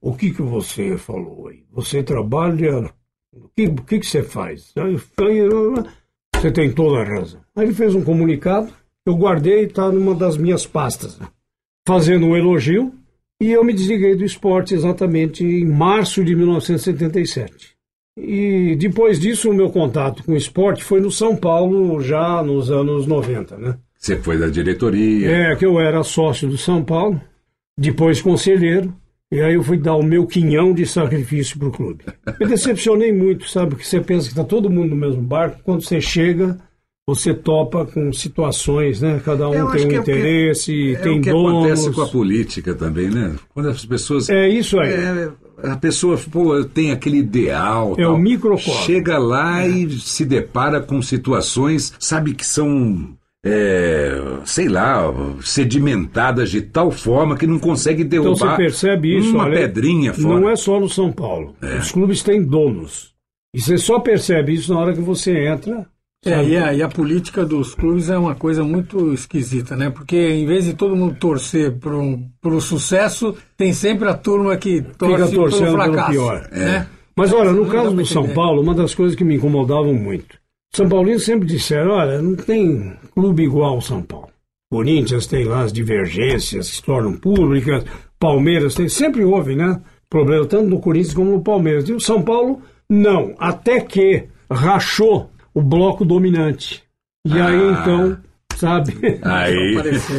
o que que você falou aí? Você trabalha. O que, o que, que você faz? Eu falei, Você tem toda a razão. Aí ele fez um comunicado, eu guardei e está numa das minhas pastas, né? fazendo um elogio, e eu me desliguei do esporte exatamente em março de 1977. E depois disso, o meu contato com o esporte foi no São Paulo, já nos anos 90, né? Você foi da diretoria. É, que eu era sócio do São Paulo, depois conselheiro, e aí eu fui dar o meu quinhão de sacrifício para o clube. Me decepcionei muito, sabe? Porque você pensa que está todo mundo no mesmo barco, quando você chega, você topa com situações, né? Cada um Eu tem um que é o que- interesse, É tem o que donos. acontece com a política também, né? Quando as pessoas. É isso aí. É, a pessoa pô, tem aquele ideal. É tal. o microcosmo. Chega lá e se depara com situações, sabe, que são. É, sei lá, sedimentadas de tal forma que não consegue Então derrubar você percebe isso, uma olha, pedrinha fora. Não é só no São Paulo. Os clubes têm donos. E você só percebe isso na hora que você entra. É, e a, e a política dos clubes é uma coisa muito esquisita, né? Porque em vez de todo mundo torcer pro, pro sucesso, tem sempre a turma que torce Fica torcendo pelo pelo fracasso. pior. Né? Mas olha, no caso do São. Paulo, uma das coisas que me incomodavam muito. São Paulinos sempre disseram, olha, não tem clube igual ao São Paulo. Corinthians tem lá as divergências que se tornam públicas, Palmeiras tem, sempre houve, né? Problema tanto no Corinthians como no Palmeiras. E o São Paulo, não. Até que rachou o bloco dominante. E aí, Ah. então, sabe? <laughs> Aí.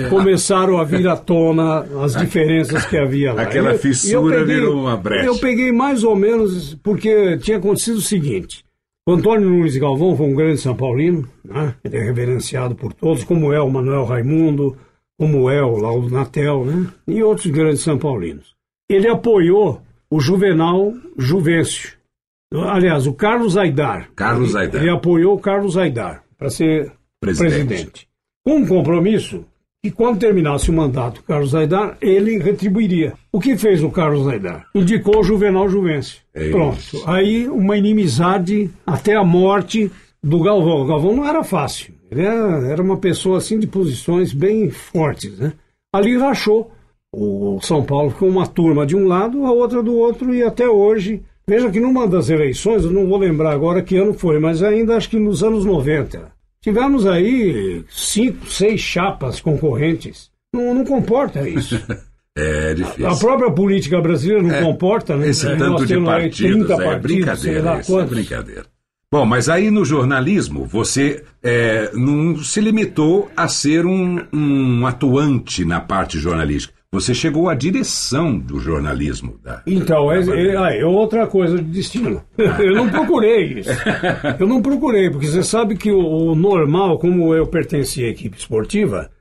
Começaram a vir à tona as diferenças que havia lá. Aquela eu- fissura eu peguei- virou uma brecha. Eu peguei mais ou menos porque tinha acontecido o seguinte: Antônio Nunes Galvão foi um grande São Paulino, né? ele é reverenciado por todos, como é o Manuel Raimundo, como é o Laudo Natel, né? e outros grandes São Paulinos. Ele apoiou o Juvenal Juvencio. Aliás, o Carlos Aidar. Carlos Ele- Aidar. Ele apoiou o Carlos Aidar para ser Presidente. presidente. Com um compromisso que quando terminasse o mandato Carlos Aidar, ele retribuiria. O que fez o Carlos Aidar? Indicou o Juvenal Juvencio. É Pronto. Aí uma inimizade até a morte do Galvão. O Galvão não era fácil. Ele era, era uma pessoa assim de posições bem fortes, né? Ali rachou. O São Paulo ficou uma turma de um lado, a outra do outro, e até hoje. Veja que numa das eleições, eu não vou lembrar agora que ano foi, mas ainda acho que nos anos 90, tivemos aí cinco, seis chapas concorrentes. Não, não comporta isso. <laughs> É A difícil. própria política brasileira não É, comporta, né? Esse É, tanto de partidos, 30 é partidos, brincadeira, isso é brincadeira. Bom, mas aí no jornalismo você é, não se limitou a ser um, um atuante na parte jornalística. Você chegou à direção do jornalismo. Da, Então, é, da é, Bandeira. ah, é outra coisa de destino. Eu não procurei isso. Eu não procurei, porque você sabe que o, o normal, como eu pertencia à equipe esportiva,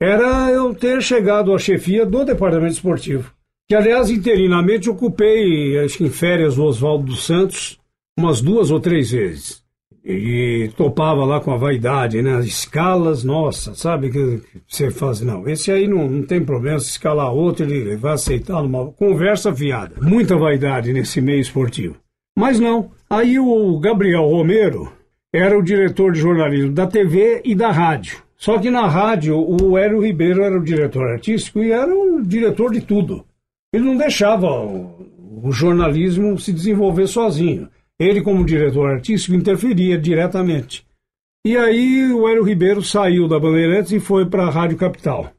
era eu ter chegado à chefia do departamento esportivo. Que, aliás, interinamente ocupei, acho que em férias do Oswaldo dos Santos, umas duas ou três vezes. E topava lá com a vaidade, né? As escalas, nossa, sabe? Que, você faz, não, esse aí não, não tem problema, se escalar outro, ele vai aceitar numa conversa fiada. Muita vaidade nesse meio esportivo. Mas não. Aí o Gabriel Romero era o diretor de jornalismo da TV e da rádio. Só que na rádio o Hélio Ribeiro era o diretor artístico e era o diretor de tudo. Ele não deixava o, o jornalismo se desenvolver sozinho. Ele, como diretor artístico, interferia diretamente. E aí o Hélio Ribeiro saiu da Bandeirantes e foi para a Rádio Capital.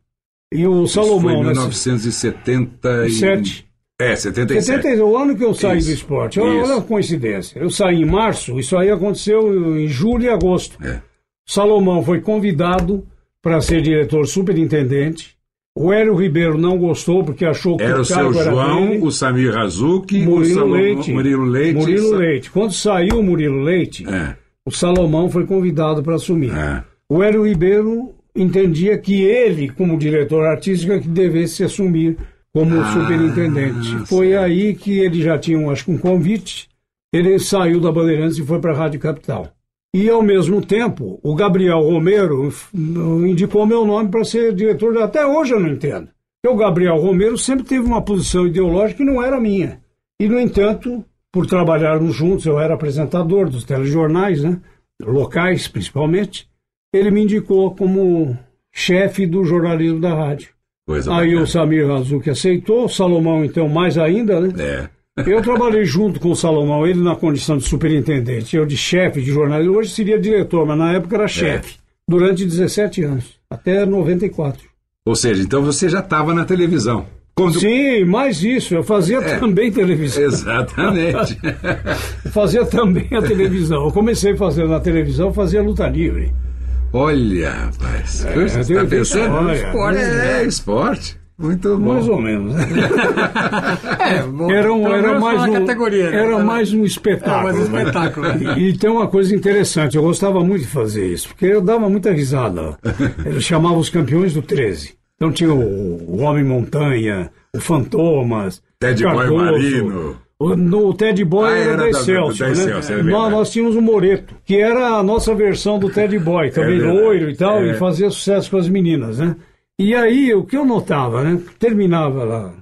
E o Isso foi Salomão, em né? 1977. É, 77. 70, o ano que eu saí Isso, do esporte. Olha, olha a coincidência. Eu saí em março, isso aí aconteceu em julho e agosto. É. Salomão foi convidado para ser diretor superintendente. O Hélio Ribeiro não gostou porque achou que Era o seu cargo era João, dele. o Samir Razuki, o Murilo Salomão- Leite. Murilo Leite. Murilo Leite. Quando saiu o Murilo Leite, É, o Salomão foi convidado para assumir. é. O Hélio Ribeiro entendia que ele, como diretor artístico, é que devesse assumir como Ah, superintendente. Foi aí que ele já tinha, um, acho que um convite, ele saiu da Bandeirantes e foi para a Rádio Capital. E, ao mesmo tempo, o Gabriel Romero f- indicou meu nome para ser diretor. Até hoje eu não entendo. Porque o Gabriel Romero sempre teve uma posição ideológica que não era minha. E, no entanto, por trabalharmos juntos, eu era apresentador dos telejornais, né? locais principalmente, ele me indicou como chefe do jornalismo da rádio. Coisa Aí bacana. o Samir Razuki aceitou, o Salomão então mais ainda, né? É. Eu trabalhei junto com o Salomão, ele na condição de superintendente, eu de chefe de jornalismo, hoje seria diretor, mas na época era chefe, durante 17 anos, até 94. Ou seja, então você já estava na televisão. Quando... Sim, mais isso, eu fazia É. também televisão. Exatamente. <laughs> Fazia também a televisão. Eu comecei fazendo na televisão, fazia luta livre. Olha, rapaz. você está pensando? olha, esporte. É, esporte. Muito bom. Mais ou menos. <laughs> É, bom, Era, um, era mais um, categoria. né? era mais um É, espetáculo. mais um né? espetáculo. E, e tem uma coisa interessante, eu gostava muito de fazer isso, porque eu dava muita risada. Eu chamava os campeões do 13. Então tinha o, o Homem Montanha, o Fantomas, Ted o Boy. Marino. O, no, o Ted Boy Ah, era, era da Excelsior, da né? Excelsior, é nós, nós tínhamos o Moreto, que era a nossa versão do Ted Boy, também verdade. loiro e tal, É. e fazia sucesso com as meninas, né? E aí, o que eu notava, né? Terminava lá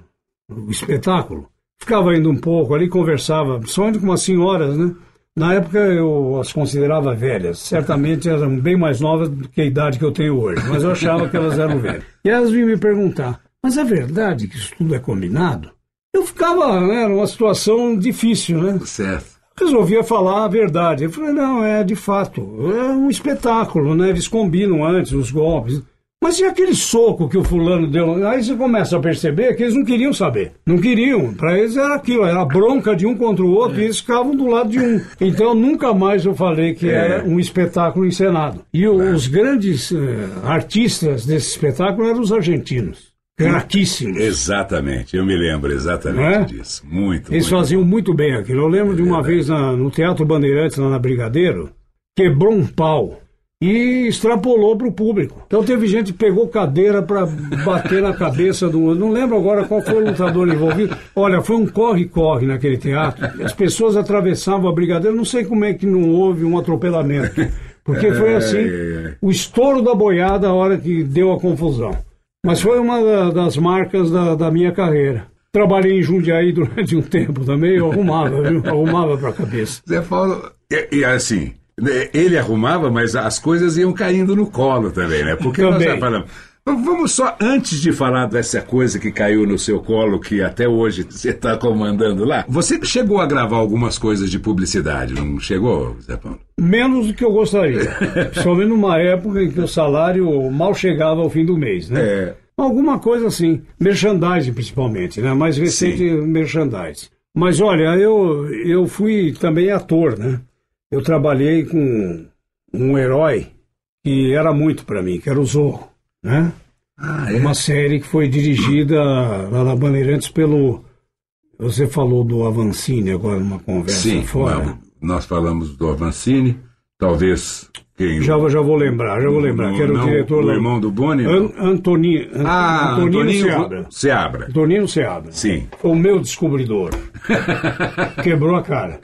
o espetáculo, ficava indo um pouco ali, conversava, principalmente com umas senhoras, né? Na época eu as considerava velhas, certamente eram bem mais novas do que a idade que eu tenho hoje, mas eu achava que elas eram velhas. E elas vinham me perguntar, mas é verdade que isso tudo é combinado? Eu ficava, né, numa situação difícil, né? Certo. resolvia falar a verdade. Eu falei, não, é de fato, é um espetáculo, né? Eles combinam antes os golpes. Mas e aquele soco que o fulano deu? Aí você começa a perceber que eles não queriam saber. Não queriam. Para eles era aquilo, era a bronca de um contra o outro e eles ficavam do lado de um. Então nunca mais eu falei que era um espetáculo encenado. E o- os grandes eh, artistas desse espetáculo eram os argentinos. craquíssimos. Exatamente, eu me lembro exatamente Não é? disso. Muito, Eles muito. faziam muito bem aquilo. Eu lembro de uma vez na- no Teatro Bandeirantes, lá na Brigadeiro, quebrou um pau e extrapolou para o público. Então teve gente que pegou cadeira para bater na cabeça do outro. Não lembro agora qual foi o lutador envolvido. Olha, foi um corre-corre naquele teatro. As pessoas atravessavam a Brigadeiro. Não sei como é que não houve um atropelamento. Porque foi assim, o estouro da boiada a hora que deu a confusão. Mas foi uma da- das marcas da, da minha carreira. Trabalhei em Jundiaí durante um tempo também, eu arrumava, viu? Arrumava pra cabeça. Zé Paulo, e, e assim, ele arrumava, mas as coisas iam caindo no colo também, né? Porque nós Também. já falamos. Vamos só, antes de falar dessa coisa que caiu no seu colo, que até hoje <laughs> você está comandando lá, você chegou a gravar algumas coisas de publicidade, não chegou, Zé Paulo? Menos do que eu gostaria. <laughs> Principalmente numa época em que o salário mal chegava ao fim do mês, né? É. Alguma coisa assim. Merchandising, principalmente, né? Mais recente, merchandising. Mas olha, eu, eu fui também ator, né? Eu trabalhei com um herói que era muito para mim, que era o Zorro, né? Ah, é? Uma série que foi dirigida lá na Bandeirantes pelo. Você falou do Avancini agora numa conversa Sim, fora. não, nós falamos do Avancini, talvez quem. Já, já vou lembrar, já vou lembrar, que era o não, diretor o irmão do Boni? An, Antoni, An, ah, Antonino Antoninho Seabra. Seabra. Antonino Seabra. Sim. Foi o meu descobridor. <laughs> Quebrou a cara.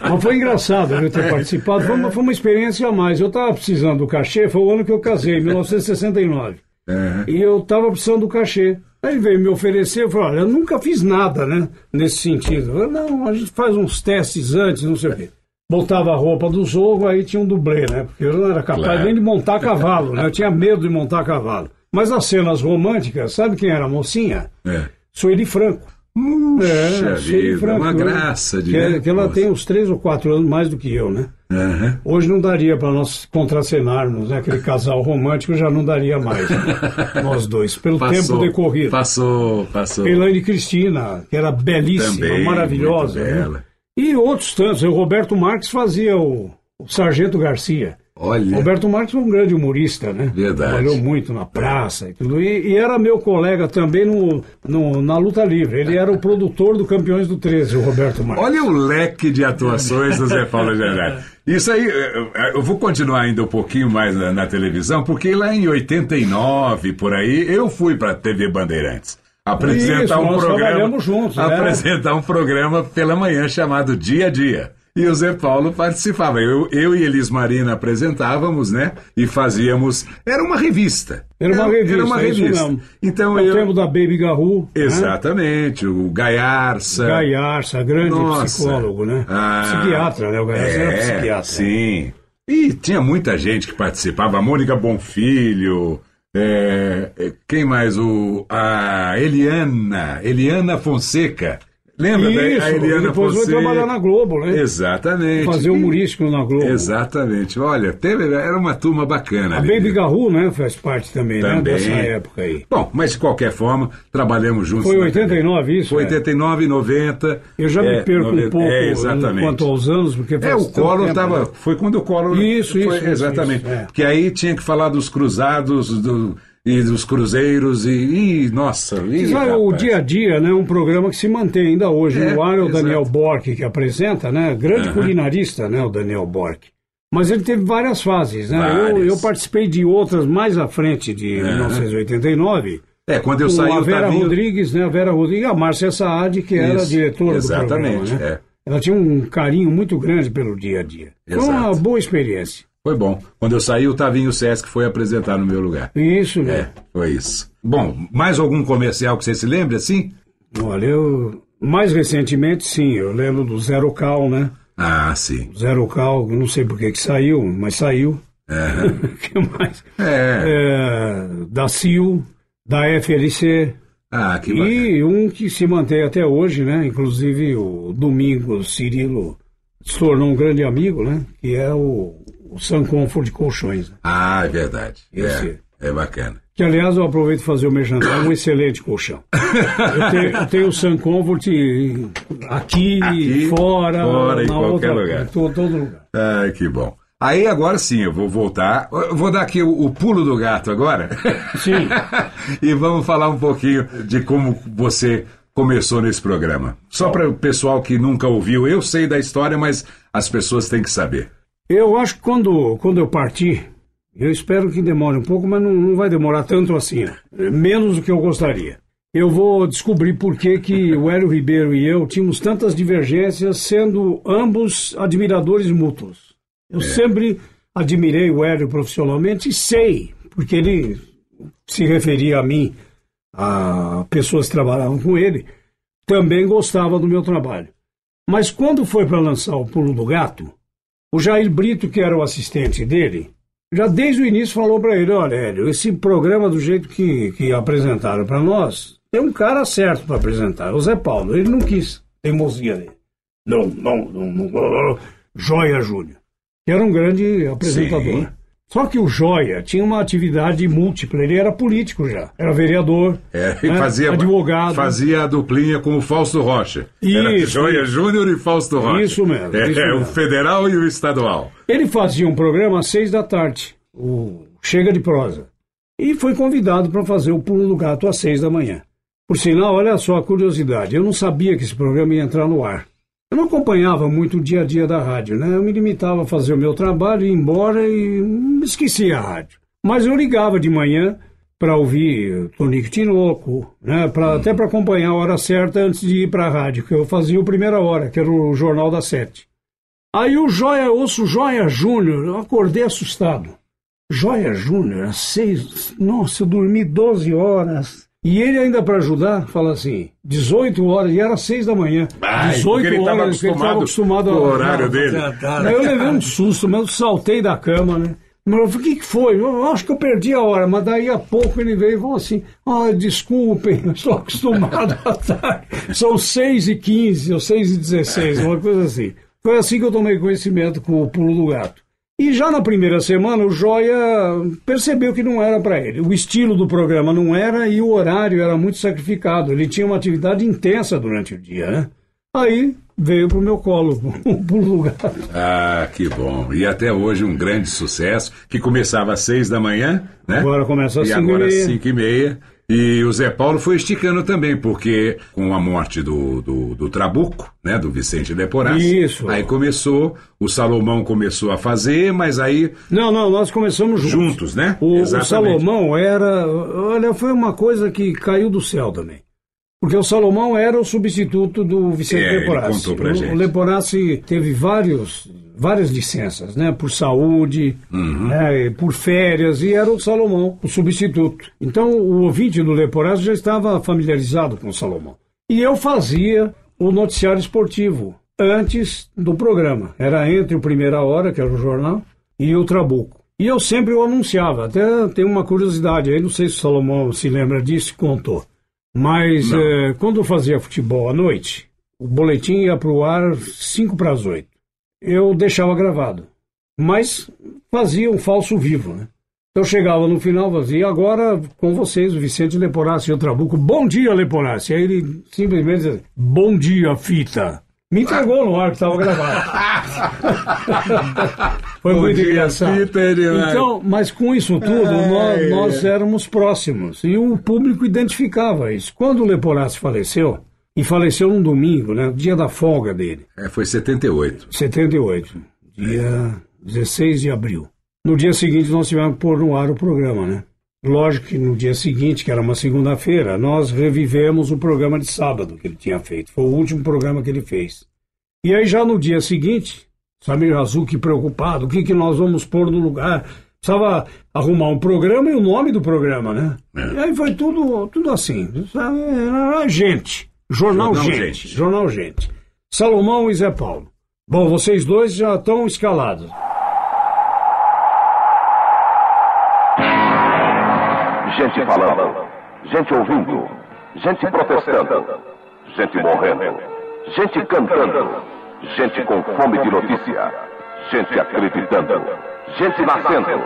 Mas foi engraçado eu ter participado. Foi uma, foi uma experiência a mais. Eu estava precisando do cachê, foi o ano que eu casei, 1969. Aham. E eu estava precisando do cachê. Aí ele veio me oferecer, eu falei, olha, eu nunca fiz nada, né, nesse sentido. Eu, não, a gente faz uns testes antes, não sei o quê. Botava a roupa do Zorro, aí tinha um dublê, né, porque eu não era capaz Claro. nem de montar cavalo, né, eu tinha medo de montar cavalo. Mas as cenas românticas, sabe quem era a mocinha? É. Sueli Franco. Puxa Sueli vida, uma né? graça de. Que, né? que ela Nossa. tem uns três ou quatro anos mais do que eu, né? Aham. Hoje não daria para nós contracenarmos, né? Aquele casal romântico já não daria mais, né? <laughs> nós dois, pelo tempo decorrido. Passou, passou. Elaine Cristina, que era belíssima, Também, maravilhosa. muito né? E outros tantos. O Roberto Marques fazia o, o Sargento Garcia. Olha. Roberto Marques foi um grande humorista, né? Verdade. Trabalhou muito na praça e tudo. E, e era meu colega também no, no- na luta livre. Ele era o <laughs> produtor do Campeões do 13, o Roberto Marques. Olha o leque de atuações do Zé Paulo de Andrade. <laughs> Isso aí, eu- eu vou continuar ainda um pouquinho mais na, na televisão, porque lá em 89, por aí, eu fui para a TV Bandeirantes. Apresentar Isso, um programa. juntos, né? Apresentar um programa pela manhã chamado Dia a Dia. E o Zé Paulo participava. Eu, eu e Elis Marina apresentávamos, né? E fazíamos. Era uma revista. Era uma revista, Era uma é revista. Então O eu. tempo da Baby Garru. né? Exatamente, o Gaiarça. Gaiarça, grande Nossa. psicólogo, né? Ah, psiquiatra, né? O Gaiarça era é, psiquiatra. Sim. E tinha muita gente que participava. A Mônica Bonfilho. É, é, quem mais? O, a Eliana. Eliana Fonseca. Lembra Isso, da Eliana depois Fonseca? foi trabalhar na Globo, né? Exatamente. Fazer humorístico na Globo. Exatamente. Olha, teve, era uma turma bacana. A ali. Baby Garru, né? Faz parte também, né? Também. Dessa época aí. Bom, mas de qualquer forma, trabalhamos juntos. Foi na 89 isso? Foi é? 89 90. Eu já é, me perco 90, um pouco é, exatamente. quanto aos anos, porque É, faz o tanto Collor estava. né? Foi quando o Collor. Isso, foi, isso, isso, Exatamente. isso, é. Porque aí tinha que falar dos cruzados do, e dos cruzeiros e. e, nossa, e, sabe, o dia a dia, né? Um programa que se mantém ainda hoje. É, no ar é o exato. Daniel Bork que apresenta, né? Grande culinarista, né? O Daniel Bork. Mas ele teve várias fases, né? Eu, Várias. eu participei de outras mais à frente de 1989. É, quando eu saí, a Vera Tavinho- Rodrigues, né? A Vera Rodrigues e a Márcia Saad, que era Isso, diretora do programa, né? é. Ela tinha um carinho muito grande pelo dia a dia. Foi uma Exato. boa experiência. Foi bom. Quando eu saí, o Tavinho Sesc foi apresentar no meu lugar. Isso, É, né? foi isso. Bom, mais algum comercial que você se lembre assim? Olha, eu... Mais recentemente, sim, eu lembro do Zero Cal, né? Ah, sim. Zero Cal, não sei por que que saiu, mas saiu. <laughs> O que mais? É. É, da CIL, da FLC, Ah, que bacana. e um que se mantém até hoje, né? Inclusive o Domingos Cirilo se tornou um grande amigo, né? Que é o, o Sun Comfort Colchões. né? Ah, é verdade. Esse- É, é bacana. Que, aliás, eu aproveito fazer o merchandising, é um excelente colchão. Eu tenho, eu tenho o Sun Comfort aqui, Aqui, fora, fora, em qualquer outra, lugar. Em todo, todo lugar. Ai, que bom. Aí agora sim, eu vou voltar. Eu vou dar aqui o, o pulo do gato agora. Sim. <laughs> e vamos falar um pouquinho de como você começou nesse programa. Só para o pessoal que nunca ouviu, eu sei da história, mas as pessoas têm que saber. Eu acho que quando, quando eu partir, eu espero que demore um pouco, mas não, não vai demorar tanto assim, né? menos do que eu gostaria. Eu vou descobrir por que, que o Hélio Ribeiro e eu tínhamos tantas divergências, sendo ambos admiradores mútuos. Eu é. sempre admirei o Hélio profissionalmente e sei, porque ele se referia a mim, a pessoas que trabalhavam com ele, também gostava do meu trabalho. Mas quando foi para lançar o Pulo do Gato, o Jair Brito, que era o assistente dele, já desde o início falou para ele: olha, Hélio, esse programa do jeito que, que apresentaram para nós, tem um cara certo para apresentar, o Zé Paulo. Ele não quis, teimosia dele. Não, não, não, não, Joia Júnior, que era um grande apresentador. Só que o Joia tinha uma atividade múltipla, ele era político já, era vereador, é, né? fazia, advogado. Fazia a duplinha com o Fausto Rocha. Isso. Era Joia Júnior e Fausto Rocha. Isso mesmo. É, isso mesmo. o federal e o estadual. Ele fazia um programa às seis da tarde, o Chega de Prosa, e foi convidado para fazer o Pulo do Gato às seis da manhã. Por sinal, olha só a curiosidade, eu não sabia que esse programa ia entrar no ar. Eu não acompanhava muito o dia a dia da rádio, né? Eu me limitava a fazer o meu trabalho, ir embora e esquecia a rádio. Mas eu ligava de manhã para ouvir Tonico Tinoco, né? Pra, até para acompanhar a hora certa antes de ir para a rádio, que eu fazia o primeira hora, que era o Jornal das Sete. Aí o Joia, ouço Joia Júnior, eu acordei assustado. Joia Júnior, às seis, nossa, eu dormi 12 horas. E ele ainda para ajudar, fala assim, 18 horas, e era 6 da manhã. Ai, 18 ele horas, ele estava acostumado ao horário a, dele. Aí eu levei um susto, mas eu saltei da cama, né? Mas eu falei, o que, que foi? Eu acho que eu perdi a hora, mas daí a pouco ele veio e falou assim, ah, desculpem, <laughs> eu estou acostumado à tarde. São 6 e 15 ou 6 e 16, uma coisa assim. Foi assim que eu tomei conhecimento com o pulo do gato. E já na primeira semana, o Joia percebeu que não era para ele. O estilo do programa não era e o horário era muito sacrificado. Ele tinha uma atividade intensa durante o dia, né? Aí veio pro meu colo, <laughs> pro lugar. Ah, que bom. E até hoje um grande sucesso, que começava às seis da manhã, né? Agora começa às e cinco agora e meia. cinco e meia. E o Zé Paulo foi esticando também, porque com a morte do, do, do Trabuco, né, do Vicente Leporassi, Isso. aí começou, o Salomão começou a fazer, mas aí... Não, não, nós começamos juntos. Juntos, né? O, o Salomão era, olha, foi uma coisa que caiu do céu também. Porque o Salomão era o substituto do Vicente É, ele Leporassi. contou pra o, gente. o Leporassi teve vários, várias licenças, né? Por saúde, Uhum. né? por férias, e era o Salomão, o substituto. Então o ouvinte do Leporassi já estava familiarizado com o Salomão. E eu fazia o noticiário esportivo antes do programa. Era entre o Primeira Hora, que era o jornal, e o Trabuco. E eu sempre o anunciava. Até tem uma curiosidade aí, não sei se o Salomão se lembra disso contou. Mas eh, quando eu fazia futebol à noite, o boletim ia para o ar 5 para as 8. Eu deixava gravado. Mas fazia um falso vivo, né? Eu chegava no final e fazia, agora com vocês, o Vicente Leporassi e o Trabuco. Bom dia, Leporassi. Aí ele simplesmente dizia, bom dia, fita. Me entregou no ar que estava gravado. <laughs> Foi Bom muito dia, engraçado. fita, é demais. Então, mas com isso tudo, nós, nós éramos próximos e o público identificava isso. Quando o Leporassi faleceu, e faleceu num domingo, né, dia da folga dele, É, foi 78. 78, dia 16 de abril. No dia seguinte nós tivemos que pôr no ar o programa, né? Lógico que no dia seguinte, que era uma segunda-feira, nós revivemos o programa de sábado que ele tinha feito. Foi o último programa que ele fez. E aí já no dia seguinte, Samir Razuki preocupado, o que, que nós vamos pôr no lugar? Precisava arrumar um programa e o nome do programa, né? É. E aí foi tudo, tudo assim. Era gente. Jornal, Jornal gente. Gente. Jornal Gente. Salomão e Zé Paulo. Bom, vocês dois já estão escalados. Gente falando, gente ouvindo, gente protestando, gente morrendo, gente cantando, gente com fome de notícia, gente acreditando, gente nascendo.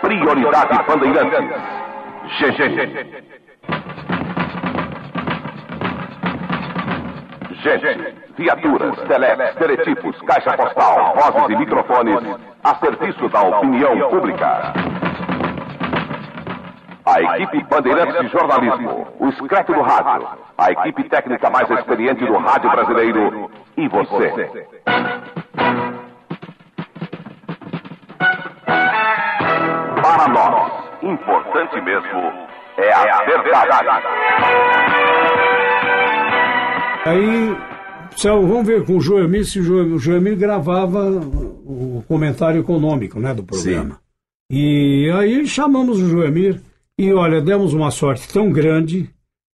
Prioridade Bandeirantes. GG. Gente, viaturas, telex, teletipos, caixa postal, vozes e microfones a serviço da opinião pública. A equipe Bandeirantes de Jornalismo, o Scrap do Rádio, a equipe técnica mais experiente do rádio brasileiro e você. Para nós, importante mesmo é a verdade. Aí, vamos ver com o Joemir se o Joemir, gravava o comentário econômico né, do programa. E aí chamamos o Joemir e olha, demos uma sorte tão grande,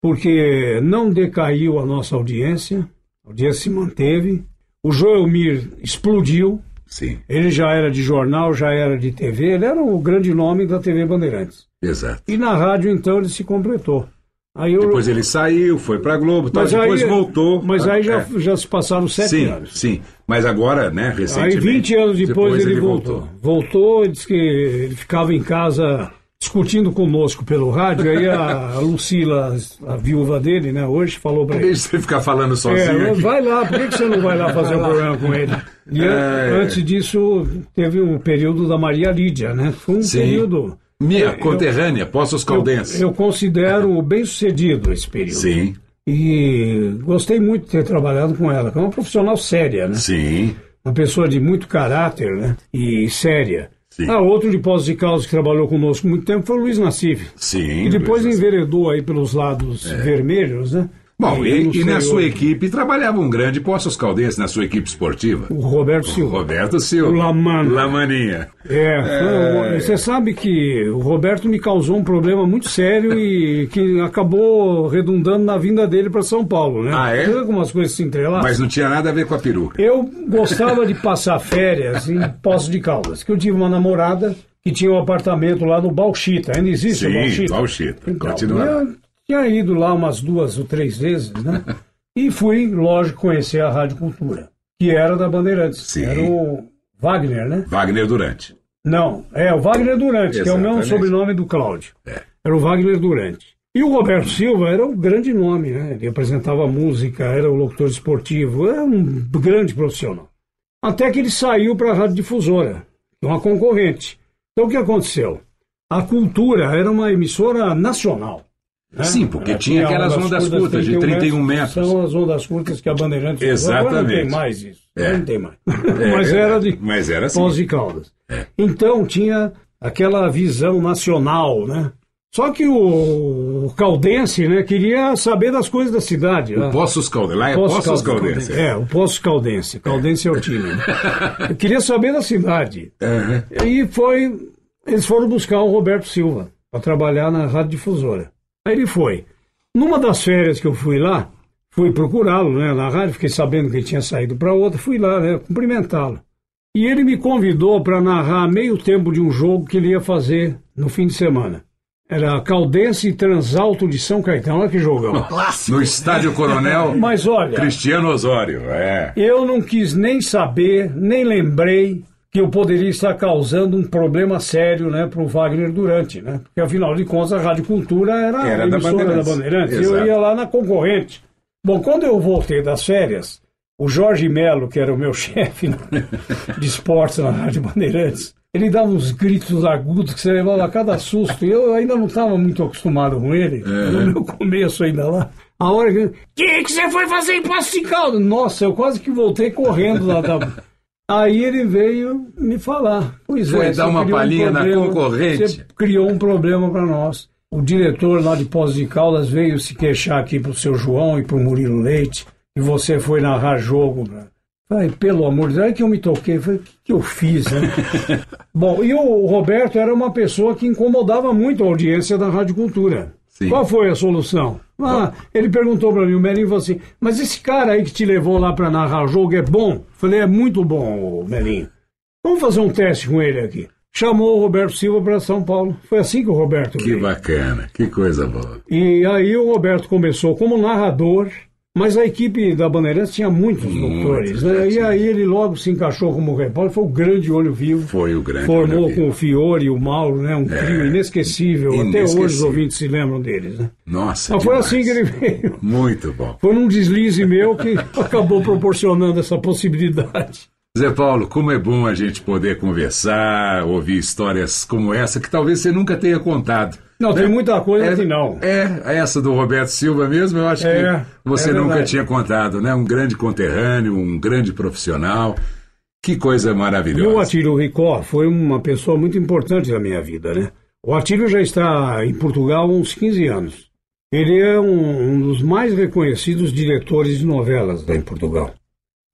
porque não decaiu a nossa audiência, a audiência se manteve. O Joelmir explodiu, Sim, ele já era de jornal, já era de TV, ele era o grande nome da TV Bandeirantes. exato. E na rádio, então, ele se completou. Aí eu, Depois ele saiu, foi pra Globo, tal, mas depois aí, voltou. Mas aí já, É. já se passaram sete Sim, anos. sim. Mas agora, né, Aí, recentemente. 20 anos depois, ele, voltou. voltou. ele disse que ele ficava em casa discutindo conosco pelo rádio. Aí a, <laughs> Lucila, a viúva dele, né, hoje, falou para ele. Deixa você ficar falando sozinho É, vai lá, por que, que você não vai lá fazer um <laughs> programa com ele? E É. antes disso, teve o período da Maria Lídia, né? Foi um Sim. período. Minha Eu- conterrânea, Poços Caldenses. Eu, eu considero bem sucedido esse período. Sim, E gostei muito de ter trabalhado com ela, que é uma profissional séria, né? sim. Uma pessoa de muito caráter, né? E séria. Sim. Ah, outro de Poços de Caldas que trabalhou conosco muito tempo foi o Luiz Nassif. Sim. E depois enveredou aí pelos lados vermelhos, né? Bom, e, e na sua hoje. equipe trabalhava um grande Poços Caldenses na sua equipe esportiva. O Roberto Silva. Roberto Silva. O Lamana. Lamaninha. É, foi- você sabe que o Roberto me causou um problema muito sério e <laughs> que acabou redundando na vinda dele para São Paulo, né? Ah, é? Tem algumas coisas se entrelaçam. Mas não tinha nada a ver com a peruca. Eu gostava de passar férias em <laughs> Poços de Caldas, que eu tive uma namorada que tinha um apartamento lá no Bauxita. Ainda existe o Sim, Bauxita? Bauxita. Então, Continua tinha ido lá umas duas ou três vezes, né? e fui, lógico, conhecer a Rádio Cultura, que era da Bandeirantes. Sim. Era o Wagner, né? Wagner Durante. Não, é o Wagner Durante, que é o mesmo sobrenome do Cláudio. É. Era o Wagner Durante. E o Roberto Silva era um grande nome, né? Ele apresentava música, era o locutor esportivo, era um grande profissional. Até que ele saiu para a Rádio Difusora, é uma concorrente. Então o que aconteceu? A Cultura era uma emissora nacional. Né? Sim, porque Ela tinha aquelas ondas curtas de 31 metros. São as ondas curtas que a Bandeirantes usou. Agora não tem Exatamente. mais isso. É. Não tem mais. <laughs> É Mas era de Mas era assim. Pós de Caldas. É. Então tinha aquela visão nacional, né? Só que o, o caldense, né, queria saber das coisas da cidade. O né? Poços Caldenses. Lá é Poços Caldenses. É, o Poços Caldense. Caldense é o time. né? <laughs> Queria saber da cidade. Aham. E foi. Eles foram buscar o Roberto Silva para trabalhar na Rádio Difusora. Aí ele foi. Numa das férias que eu fui lá, fui procurá-lo né, na rádio, fiquei sabendo que ele tinha saído para outra, fui lá né, cumprimentá-lo. E ele me convidou para narrar meio tempo de um jogo que ele ia fazer no fim de semana. Era Caldense e Transalto de São Caetano. Olha que jogão. No Estádio Coronel <laughs> Mas olha, Cristiano Osório. É. eu não quis nem saber, nem lembrei que eu poderia estar causando um problema sério né, para o Wagner Durante, né? Porque afinal de contas a Rádio Cultura era, Era a da emissora Bandeirantes. da Bandeirantes. Eu ia lá na concorrente. Bom, quando eu voltei das férias, o Jorge Melo, que era o meu <laughs> chefe de esportes na Rádio Bandeirantes, ele dava uns gritos agudos que você levava a cada susto. E eu ainda não estava muito acostumado com ele, É. no meu começo ainda lá. A hora que. O que, que você foi fazer em Passo de Caldas? Nossa, eu quase que voltei correndo lá da. Aí ele veio me falar. Pois Foi é, dar uma criou um palhinha na problema- concorrente. Você criou um problema para nós. O diretor lá de Pós de Caldas veio se queixar aqui pro seu João e pro Murilo Leite. E você foi narrar jogo. Né? Falei, pelo amor de Deus, aí que eu me toquei. Falei, o que, que eu fiz, né? <laughs> Bom, e o Roberto era uma pessoa que incomodava muito a audiência da Rádio Cultura. Sim. Qual foi a solução? Ah, ele perguntou para mim, o Melinho falou assim, mas esse cara aí que te levou lá para narrar o jogo é bom? Falei, é muito bom, Melinho. Vamos fazer um teste com ele aqui. Chamou o Roberto Silva para São Paulo. Foi assim que o Roberto Que veio. bacana. Que coisa boa. E aí o Roberto começou como narrador Mas a equipe da Bandeirantes tinha muitos doutores, né? E aí ele logo se encaixou como repórter, foi o grande olho vivo. Foi o grande Formou olho vivo. com o Fiore e o Mauro, né? Um trio inesquecível. Até hoje os Inesquecível. ouvintes se lembram deles, né? Nossa, Mas foi assim que ele veio. Muito bom. Foi num deslize meu que <laughs> acabou proporcionando essa possibilidade. Zé Paulo, como é bom a gente poder conversar, ouvir histórias como essa que talvez você nunca tenha contado. Não, tem muita coisa É, que não. é, essa do Roberto Silva mesmo, eu acho É, que você é nunca tinha contado, né? Um grande conterrâneo, um grande profissional. Que coisa E o maravilhosa. Atílio Ricó foi uma pessoa muito importante na minha vida, né? O Atílio já está em Portugal há uns 15 anos. Ele é um, um dos mais reconhecidos diretores de novelas lá em Portugal.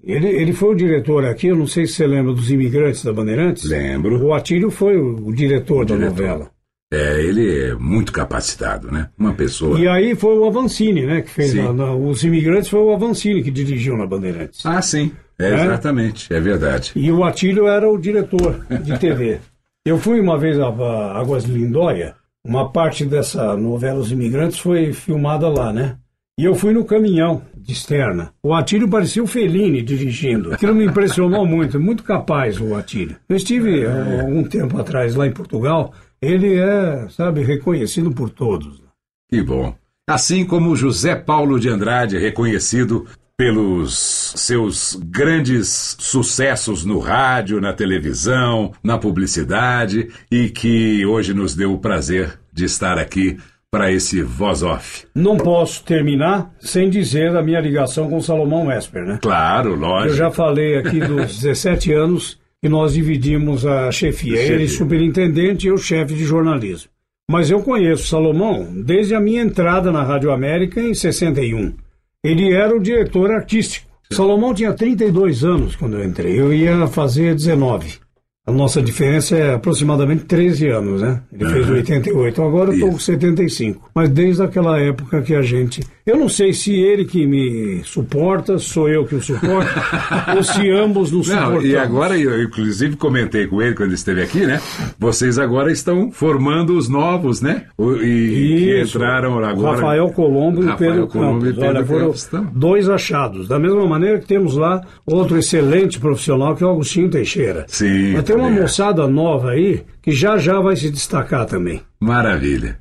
Ele, ele foi o diretor aqui, eu não sei se você lembra dos Imigrantes da Bandeirantes. Lembro. O Atílio foi o, o diretor da diretor. novela. É, ele é muito capacitado, né? Uma pessoa. E aí foi o Avancini, né? Que fez na- os Imigrantes foi o Avancini que dirigiu na Bandeirantes. Ah, sim. É, É? exatamente, é verdade. E o Atílio era o diretor de TV. <laughs> Eu fui uma vez a, a Águas Lindóia, uma parte dessa novela Os Imigrantes foi filmada lá, né? E eu fui no caminhão de externa. O Atílio parecia o Fellini dirigindo. Aquilo me impressionou muito, muito capaz o Atílio. Eu estive há algum tempo atrás lá em Portugal, ele é, sabe, reconhecido por todos. Que bom. Assim como José Paulo de Andrade, reconhecido pelos seus grandes sucessos no rádio, na televisão, na publicidade e que hoje nos deu o prazer de estar aqui para esse voz off. Não posso terminar sem dizer a minha ligação com Salomão Esper, né? Claro, Eu lógico. já falei aqui dos 17 anos que nós dividimos a chefia. Ele Chefia. superintendente e eu chefe de jornalismo. Mas eu conheço Salomão desde a minha entrada na Rádio América em 61. Ele era o diretor artístico. Salomão tinha 32 anos quando eu entrei. Eu ia fazer 19. A nossa diferença é aproximadamente 13 anos, né? Ele fez 88, agora eu estou com Isso. 75. Mas desde aquela época que a gente. Eu não sei se ele que me suporta, sou eu que o suporto, <laughs> ou se ambos nos Não, suportamos. e agora, eu inclusive comentei com ele quando ele esteve aqui, né? Vocês agora estão formando os novos, né? O- E, que Isso. entraram agora. Rafael Colombo e Rafael Pedro Colombo e Campos. Pedro Olha, foram Campos, dois achados. Da mesma maneira que temos lá outro excelente profissional, que é o Agostinho Teixeira. Sim, Mas tem uma é. moçada nova aí que já já vai se destacar também. Maravilha.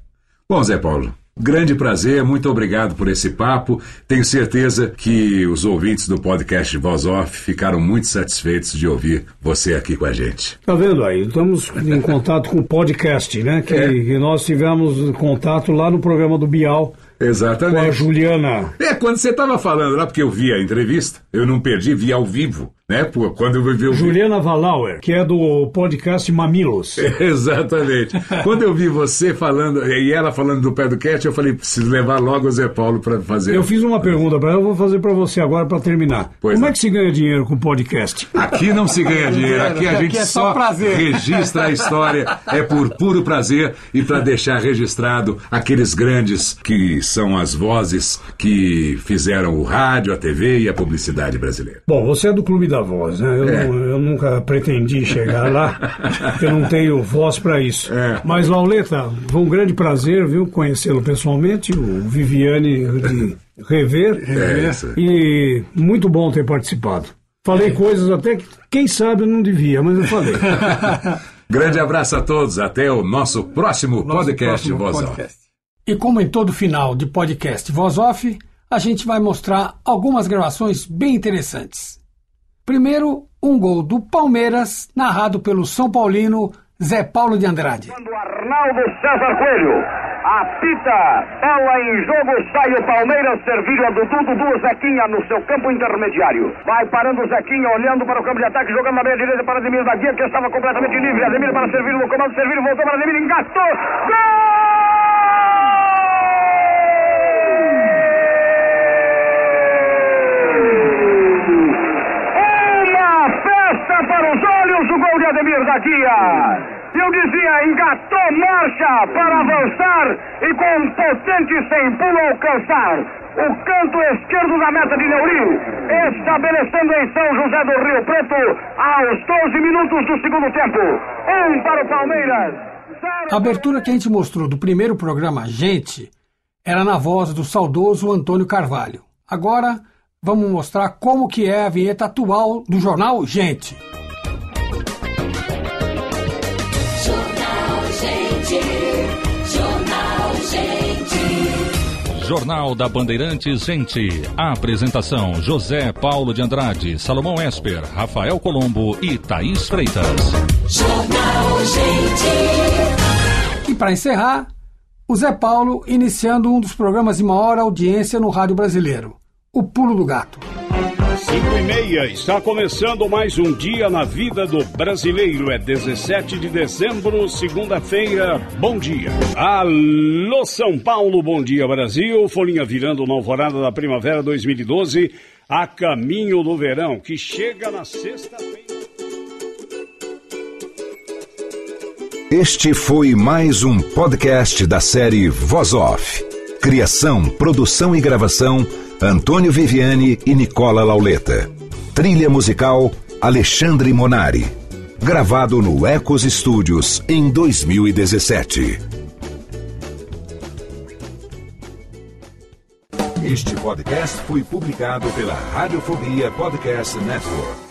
Bom, Zé Paulo, grande prazer, muito obrigado por esse papo. Tenho certeza que os ouvintes do podcast Voz Off ficaram muito satisfeitos de ouvir você aqui com a gente. Tá vendo aí? Estamos em contato com o podcast, né? Que, É. que nós tivemos contato lá no programa do Bial com a Exatamente. Juliana. É, quando você estava falando lá, porque eu vi a entrevista, eu não perdi, vi ao vivo, né? Pô, quando eu vi o Juliana Valauer, que é do podcast Mamilos. <laughs> Exatamente. Quando eu vi você falando, e ela falando do pé do cat, eu falei, preciso levar logo o Zé Paulo para fazer. Eu fiz uma pergunta para ela, eu vou fazer para você agora para terminar. Pois Como não. é que se ganha dinheiro com podcast? Aqui não se ganha dinheiro, aqui a Aqui gente é só só prazer. registra a história, é por puro prazer e para deixar registrado aqueles grandes que são as vozes que fizeram o rádio, a TV e a publicidade brasileira. Bom, você é do Clube da Voz, né? Eu, É. não- eu nunca pretendi chegar lá, <laughs> porque eu não tenho voz para isso. É. Mas, Lauleta, foi um grande prazer, viu, conhecê-lo pessoalmente, o Viviane de rever. É isso. E muito bom ter participado. Falei coisas até que, quem sabe, eu não devia, mas eu falei. <laughs> Grande abraço a todos, até o nosso próximo Nosso podcast próximo Voz Off. podcast. E como em todo final de podcast Voz Off, a gente vai mostrar algumas gravações bem interessantes. Primeiro, um gol do Palmeiras, narrado pelo São Paulino Zé Paulo de Andrade. Quando Arnaldo César Coelho apita, bola em jogo, sai o Palmeiras, servilho a Dudu, Dudu, Zequinha no seu campo intermediário. Vai parando o Zequinha, olhando para o campo de ataque, jogando na meia direita para Ademir da Guia, que estava completamente livre. Ademir para Servilho no comando, Servilho voltou para Ademir, engatou. Gol! Uma festa para os olhos, o gol de Ademir da Guia. Eu dizia, engatou marcha para avançar e com um potente sem pulo alcançar o canto esquerdo da meta de Neuri, estabelecendo em São José do Rio Preto aos 12 minutos do segundo tempo. Um para o Palmeiras. A abertura que a gente mostrou do primeiro programa Gente era na voz do saudoso Antônio Carvalho. Agora vamos mostrar como que é a vinheta atual do jornal Gente. Jornal da Bandeirantes Gente. A apresentação José Paulo de Andrade, Salomão Esper, Rafael Colombo e Thaís Freitas. Jornal Gente. E para encerrar, o Zé Paulo iniciando um dos programas de maior audiência no rádio brasileiro, O Pulo do Gato. 5 e meia, está começando mais um dia na vida do brasileiro. É 17 de dezembro, segunda-feira. Bom dia. Alô, São Paulo, bom dia, Brasil. Folhinha virando na alvorada da primavera 2012, a caminho do verão, que chega na sexta-feira. Este foi mais um podcast da série Voz Off. Criação, produção e gravação: Antônio Viviane e Nicola Lauleta. Trilha musical: Alexandre Monari. Gravado no Ecos Studios em 2017. Este podcast foi publicado pela Radiofobia Podcast Network.